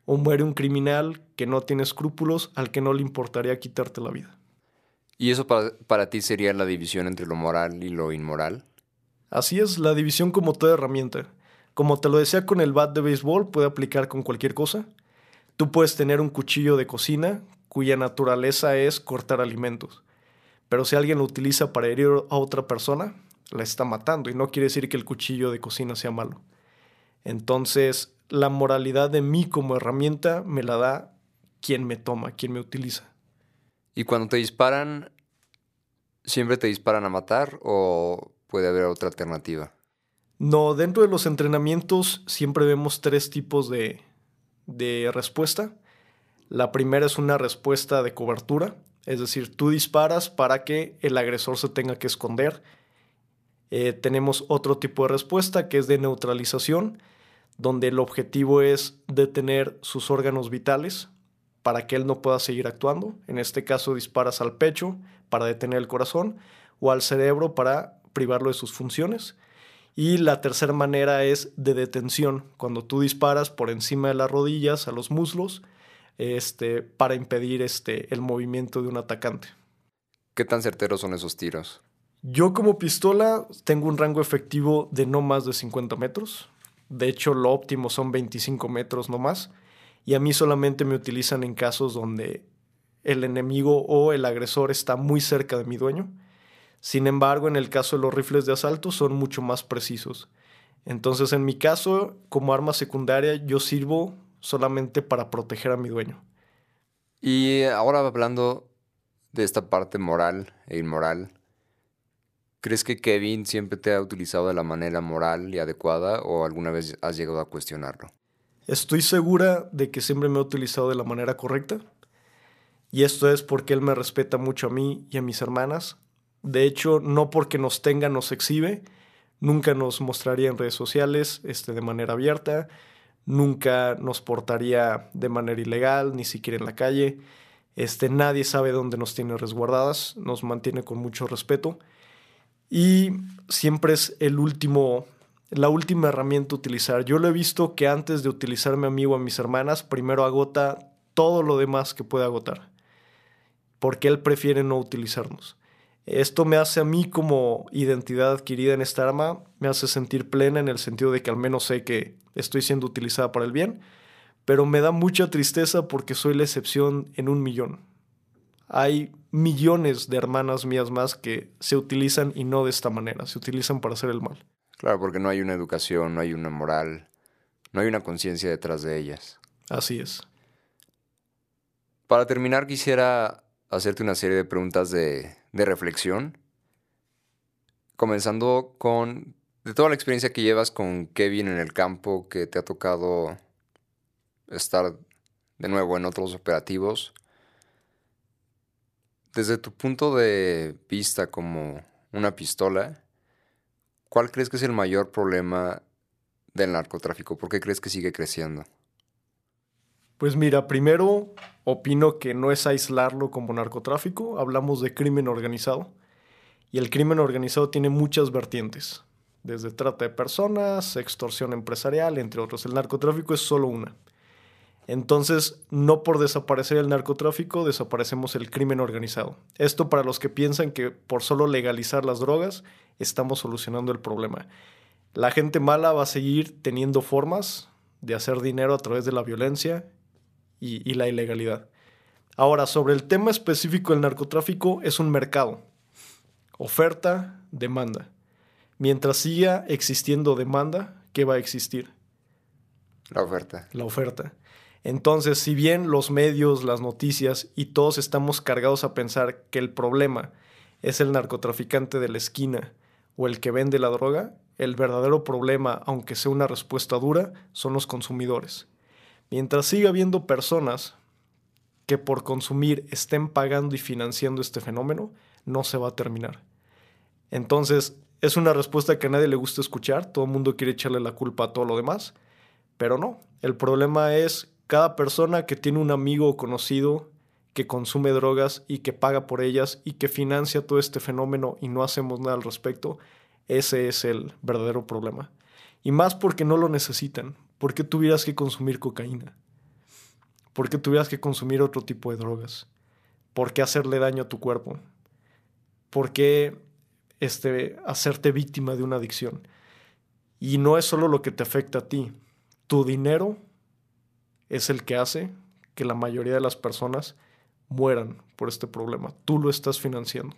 o muere un criminal que no tiene escrúpulos al que no le importaría quitarte la vida. ¿Y eso para, para ti sería la división entre lo moral y lo inmoral? Así es, la división como toda herramienta. Como te lo decía con el bat de béisbol, puede aplicar con cualquier cosa. Tú puedes tener un cuchillo de cocina cuya naturaleza es cortar alimentos. Pero si alguien lo utiliza para herir a otra persona, la está matando y no quiere decir que el cuchillo de cocina sea malo. Entonces, la moralidad de mí como herramienta me la da quien me toma, quien me utiliza. ¿Y cuando te disparan, siempre te disparan a matar o puede haber otra alternativa? No, dentro de los entrenamientos siempre vemos tres tipos de, de respuesta. La primera es una respuesta de cobertura, es decir, tú disparas para que el agresor se tenga que esconder. Eh, tenemos otro tipo de respuesta que es de neutralización, donde el objetivo es detener sus órganos vitales para que él no pueda seguir actuando. En este caso disparas al pecho para detener el corazón o al cerebro para privarlo de sus funciones. Y la tercera manera es de detención, cuando tú disparas por encima de las rodillas a los muslos este, para impedir este, el movimiento de un atacante. ¿Qué tan certeros son esos tiros? Yo como pistola tengo un rango efectivo de no más de 50 metros. De hecho, lo óptimo son 25 metros no más. Y a mí solamente me utilizan en casos donde el enemigo o el agresor está muy cerca de mi dueño. Sin embargo, en el caso de los rifles de asalto son mucho más precisos. Entonces, en mi caso, como arma secundaria, yo sirvo solamente para proteger a mi dueño. Y ahora hablando de esta parte moral e inmoral, ¿crees que Kevin siempre te ha utilizado de la manera moral y adecuada o alguna vez has llegado a cuestionarlo? Estoy segura de que siempre me ha utilizado de la manera correcta. Y esto es porque él me respeta mucho a mí y a mis hermanas, de hecho, no porque nos tenga nos exhibe, nunca nos mostraría en redes sociales este, de manera abierta, nunca nos portaría de manera ilegal, ni siquiera en la calle. Este, nadie sabe dónde nos tiene resguardadas, nos mantiene con mucho respeto. Y siempre es el último, la última herramienta a utilizar. Yo lo he visto que antes de utilizarme a mí o a mis hermanas, primero agota todo lo demás que puede agotar, porque él prefiere no utilizarnos. Esto me hace a mí como identidad adquirida en esta arma, me hace sentir plena en el sentido de que al menos sé que estoy siendo utilizada para el bien, pero me da mucha tristeza porque soy la excepción en un millón. Hay millones de hermanas mías más que se utilizan y no de esta manera, se utilizan para hacer el mal. Claro, porque no hay una educación, no hay una moral, no hay una conciencia detrás de ellas. Así es. Para terminar, quisiera hacerte una serie de preguntas de, de reflexión. Comenzando con de toda la experiencia que llevas con Kevin en el campo, que te ha tocado estar de nuevo en otros operativos. Desde tu punto de vista como una pistola, ¿cuál crees que es el mayor problema del narcotráfico? ¿Por qué crees que sigue creciendo? Pues mira, primero opino que no es aislarlo como narcotráfico, hablamos de crimen organizado. Y el crimen organizado tiene muchas vertientes, desde trata de personas, extorsión empresarial, entre otros. El narcotráfico es solo una. Entonces, no por desaparecer el narcotráfico, desaparecemos el crimen organizado. Esto para los que piensan que por solo legalizar las drogas estamos solucionando el problema. La gente mala va a seguir teniendo formas de hacer dinero a través de la violencia y, la ilegalidad. Ahora, sobre el tema específico del narcotráfico, es un mercado. Oferta, demanda. Mientras siga existiendo demanda, ¿qué va a existir? La oferta. La oferta. Entonces, si bien los medios, las noticias y todos estamos cargados a pensar que el problema es el narcotraficante de la esquina o el que vende la droga, el verdadero problema, aunque sea una respuesta dura, son los consumidores. Mientras siga habiendo personas que por consumir estén pagando y financiando este fenómeno, no se va a terminar. Entonces, es una respuesta que a nadie le gusta escuchar, todo el mundo quiere echarle la culpa a todo lo demás, pero no, el problema es cada persona que tiene un amigo o conocido que consume drogas y que paga por ellas y que financia todo este fenómeno y no hacemos nada al respecto, ese es el verdadero problema. Y más porque no lo necesitan. ¿Por qué tuvieras que consumir cocaína? ¿Por qué tuvieras que consumir otro tipo de drogas? ¿Por qué hacerle daño a tu cuerpo? ¿Por qué este, hacerte víctima de una adicción? Y no es solo lo que te afecta a ti. Tu dinero es el que hace que la mayoría de las personas mueran por este problema. Tú lo estás financiando.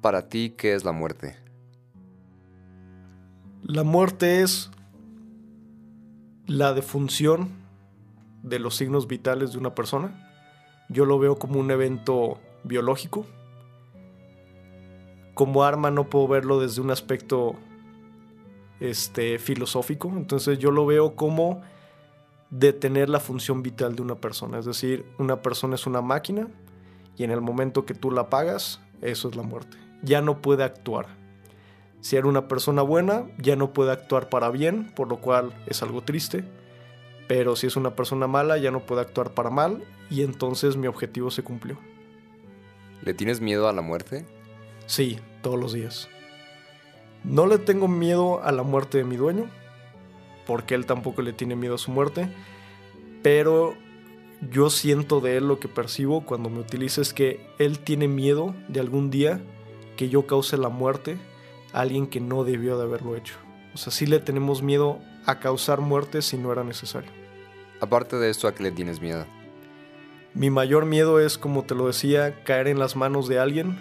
Para ti, ¿qué es la muerte? La muerte es la defunción de los signos vitales de una persona. Yo lo veo como un evento biológico. Como arma no puedo verlo desde un aspecto este, filosófico. Entonces yo lo veo como detener la función vital de una persona. Es decir, una persona es una máquina y en el momento que tú la apagas, eso es la muerte. Ya no puede actuar. Si era una persona buena, ya no puede actuar para bien, por lo cual es algo triste. Pero si es una persona mala, ya no puede actuar para mal y entonces mi objetivo se cumplió. ¿Le tienes miedo a la muerte? Sí, todos los días. No le tengo miedo a la muerte de mi dueño, porque él tampoco le tiene miedo a su muerte, pero yo siento de él lo que percibo cuando me utiliza es que él tiene miedo de algún día que yo cause la muerte a alguien que no debió de haberlo hecho. O sea, sí le tenemos miedo a causar muerte si no era necesario. Aparte de esto, ¿a qué le tienes miedo? Mi mayor miedo es, como te lo decía, caer en las manos de alguien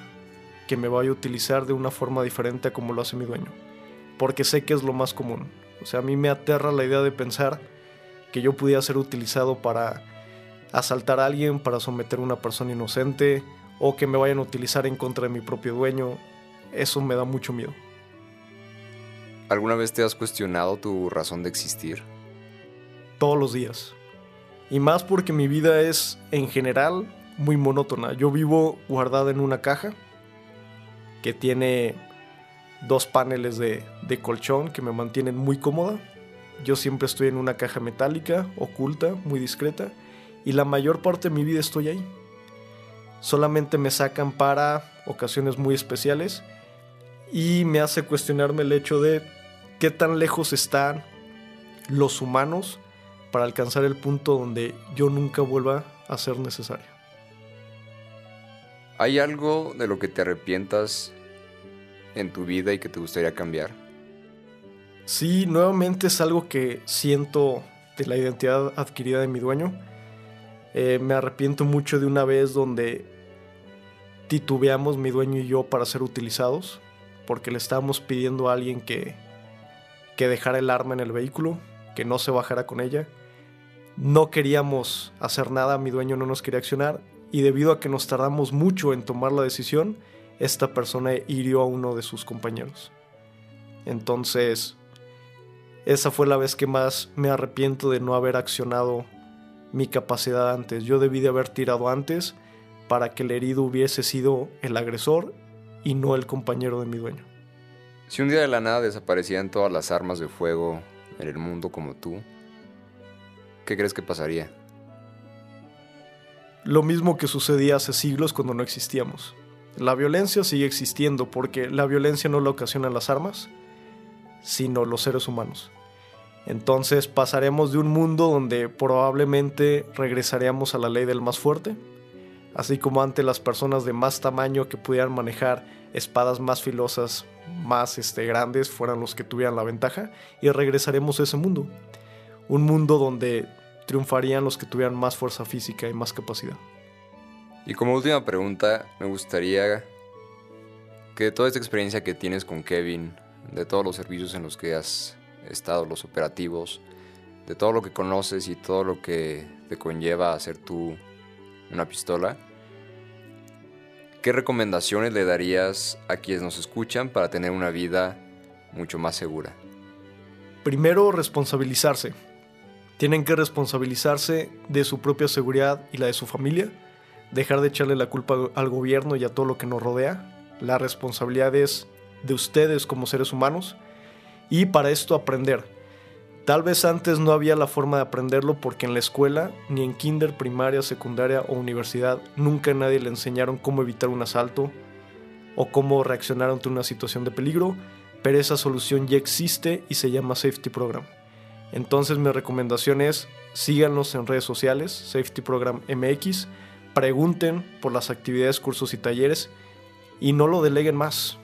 que me vaya a utilizar de una forma diferente a como lo hace mi dueño. Porque sé que es lo más común. O sea, a mí me aterra la idea de pensar que yo pudiera ser utilizado para asaltar a alguien, para someter a una persona inocente, o que me vayan a utilizar en contra de mi propio dueño. Eso me da mucho miedo. ¿Alguna vez te has cuestionado tu razón de existir? Todos los días. Y más porque mi vida es, en general, muy monótona. Yo vivo guardada en una caja que tiene dos paneles de, colchón que me mantienen muy cómoda. Yo siempre estoy en una caja metálica, oculta, muy discreta, y la mayor parte de mi vida estoy ahí. Solamente me sacan para ocasiones muy especiales y me hace cuestionarme el hecho de qué tan lejos están los humanos para alcanzar el punto donde yo nunca vuelva a ser necesario. ¿Hay algo de lo que te arrepientas en tu vida y que te gustaría cambiar? Sí, nuevamente es algo que siento de la identidad adquirida de mi dueño. Eh, me arrepiento mucho de una vez donde titubeamos mi dueño y yo para ser utilizados, porque le estábamos pidiendo a alguien que, que dejara el arma en el vehículo, que no se bajara con ella. No queríamos hacer nada, mi dueño no nos quería accionar, y debido a que nos tardamos mucho en tomar la decisión, esta persona hirió a uno de sus compañeros. Entonces, esa fue la vez que más me arrepiento de no haber accionado mi capacidad antes. Yo debí de haber tirado antes para que el herido hubiese sido el agresor y no el compañero de mi dueño. Si un día de la nada desaparecían todas las armas de fuego en el mundo como tú, ¿qué crees que pasaría? Lo mismo que sucedía hace siglos cuando no existíamos. La violencia sigue existiendo porque la violencia no la ocasionan las armas, sino los seres humanos. Entonces pasaremos de un mundo donde probablemente regresaremos a la ley del más fuerte, así como antes las personas de más tamaño que pudieran manejar espadas más filosas, más este, grandes, fueran los que tuvieran la ventaja, y regresaremos a ese mundo. Un mundo donde triunfarían los que tuvieran más fuerza física y más capacidad. Y como última pregunta, me gustaría que toda esta experiencia que tienes con Kevin, de todos los servicios en los que has estado, los operativos, de todo lo que conoces y todo lo que te conlleva hacer tú una pistola, ¿qué recomendaciones le darías a quienes nos escuchan para tener una vida mucho más segura? Primero, responsabilizarse. Tienen que responsabilizarse de su propia seguridad y la de su familia, dejar de echarle la culpa al gobierno y a todo lo que nos rodea. La responsabilidad es de ustedes como seres humanos y para esto aprender. Tal vez antes no había la forma de aprenderlo porque en la escuela, ni en kinder, primaria, secundaria o universidad, nunca a nadie le enseñaron cómo evitar un asalto o cómo reaccionar ante una situación de peligro, pero esa solución ya existe y se llama Safety Program. Entonces mi recomendación es síganos en redes sociales, Safety Program MX, pregunten por las actividades, cursos y talleres y no lo deleguen más.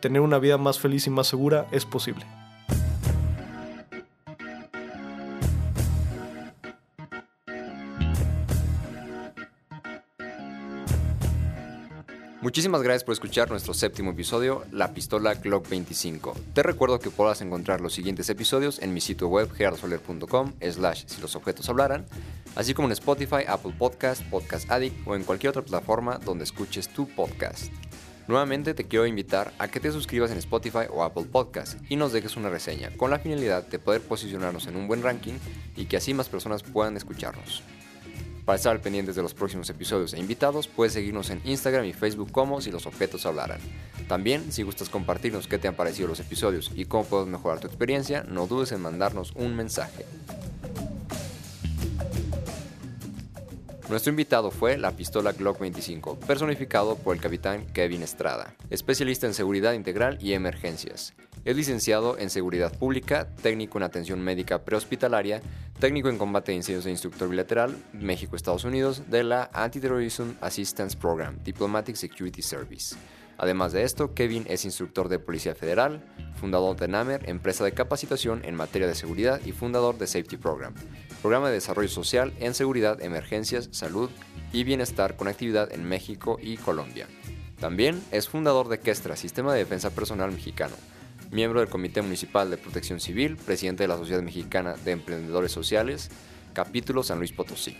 Tener una vida más feliz y más segura es posible. Muchísimas gracias por escuchar nuestro séptimo episodio, La Pistola Glock 25. Te recuerdo que podrás encontrar los siguientes episodios en mi sitio web gerardosoler.com slash si los objetos hablaran, así como en Spotify, Apple Podcast, Podcast Addict o en cualquier otra plataforma donde escuches tu podcast. Nuevamente te quiero invitar a que te suscribas en Spotify o Apple Podcast y nos dejes una reseña con la finalidad de poder posicionarnos en un buen ranking y que así más personas puedan escucharnos. Para estar pendientes de los próximos episodios e invitados, puedes seguirnos en Instagram y Facebook como si los objetos hablaran. También, si gustas compartirnos qué te han parecido los episodios y cómo puedes mejorar tu experiencia, no dudes en mandarnos un mensaje. Nuestro invitado fue la pistola Glock 25, personificado por el capitán Kevin Estrada, especialista en seguridad integral y emergencias. Es licenciado en Seguridad Pública, técnico en Atención Médica Prehospitalaria, técnico en Combate de Incendios e instructor bilateral México-Estados Unidos de la Anti-Terrorism Assistance Program, Diplomatic Security Service. Además de esto, Kevin es instructor de Policía Federal, fundador de NAMER, empresa de capacitación en materia de seguridad y fundador de Safety Program, programa de desarrollo social en seguridad, emergencias, salud y bienestar con actividad en México y Colombia. También es fundador de Kestra, Sistema de Defensa Personal Mexicano, miembro del Comité Municipal de Protección Civil, presidente de la Sociedad Mexicana de Emprendedores Sociales, capítulo San Luis Potosí.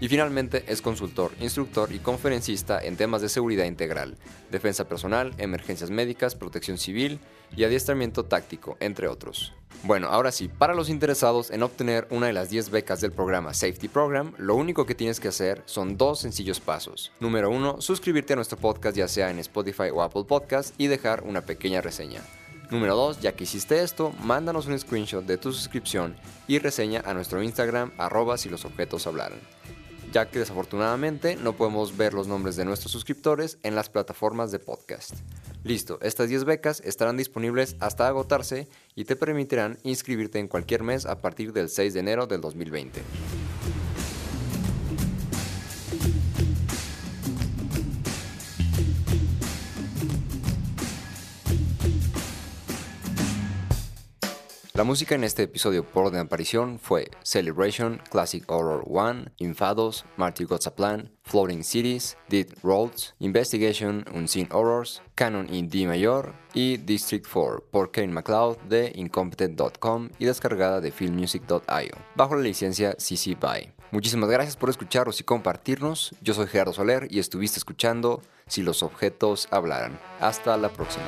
Y finalmente es consultor, instructor y conferencista en temas de seguridad integral, defensa personal, emergencias médicas, protección civil y adiestramiento táctico, entre otros. Bueno, ahora sí, para los interesados en obtener una de las 10 becas del programa Safety Program, lo único que tienes que hacer son dos sencillos pasos. Número uno, suscribirte a nuestro podcast ya sea en Spotify o Apple Podcast y dejar una pequeña reseña. Número 2, ya que hiciste esto, mándanos un screenshot de tu suscripción y reseña a nuestro Instagram arroba si los objetos hablaran, ya que desafortunadamente no podemos ver los nombres de nuestros suscriptores en las plataformas de podcast. Listo, estas 10 becas estarán disponibles hasta agotarse y te permitirán inscribirte en cualquier mes a partir del 6 de enero del 2020. La música en este episodio por de aparición fue Celebration, Classic Horror 1, Infados, Marty Got Plan, Floating Cities, Dead Roads, Investigation, Unseen Horrors, Canon in D mayor y District 4 por Kevin MacLeod de Incompetent.com y descargada de filmmusic.io, bajo la licencia CC BY. Muchísimas gracias por escucharnos y compartirnos. Yo soy Gerardo Soler y estuviste escuchando Si los objetos hablaran. Hasta la próxima.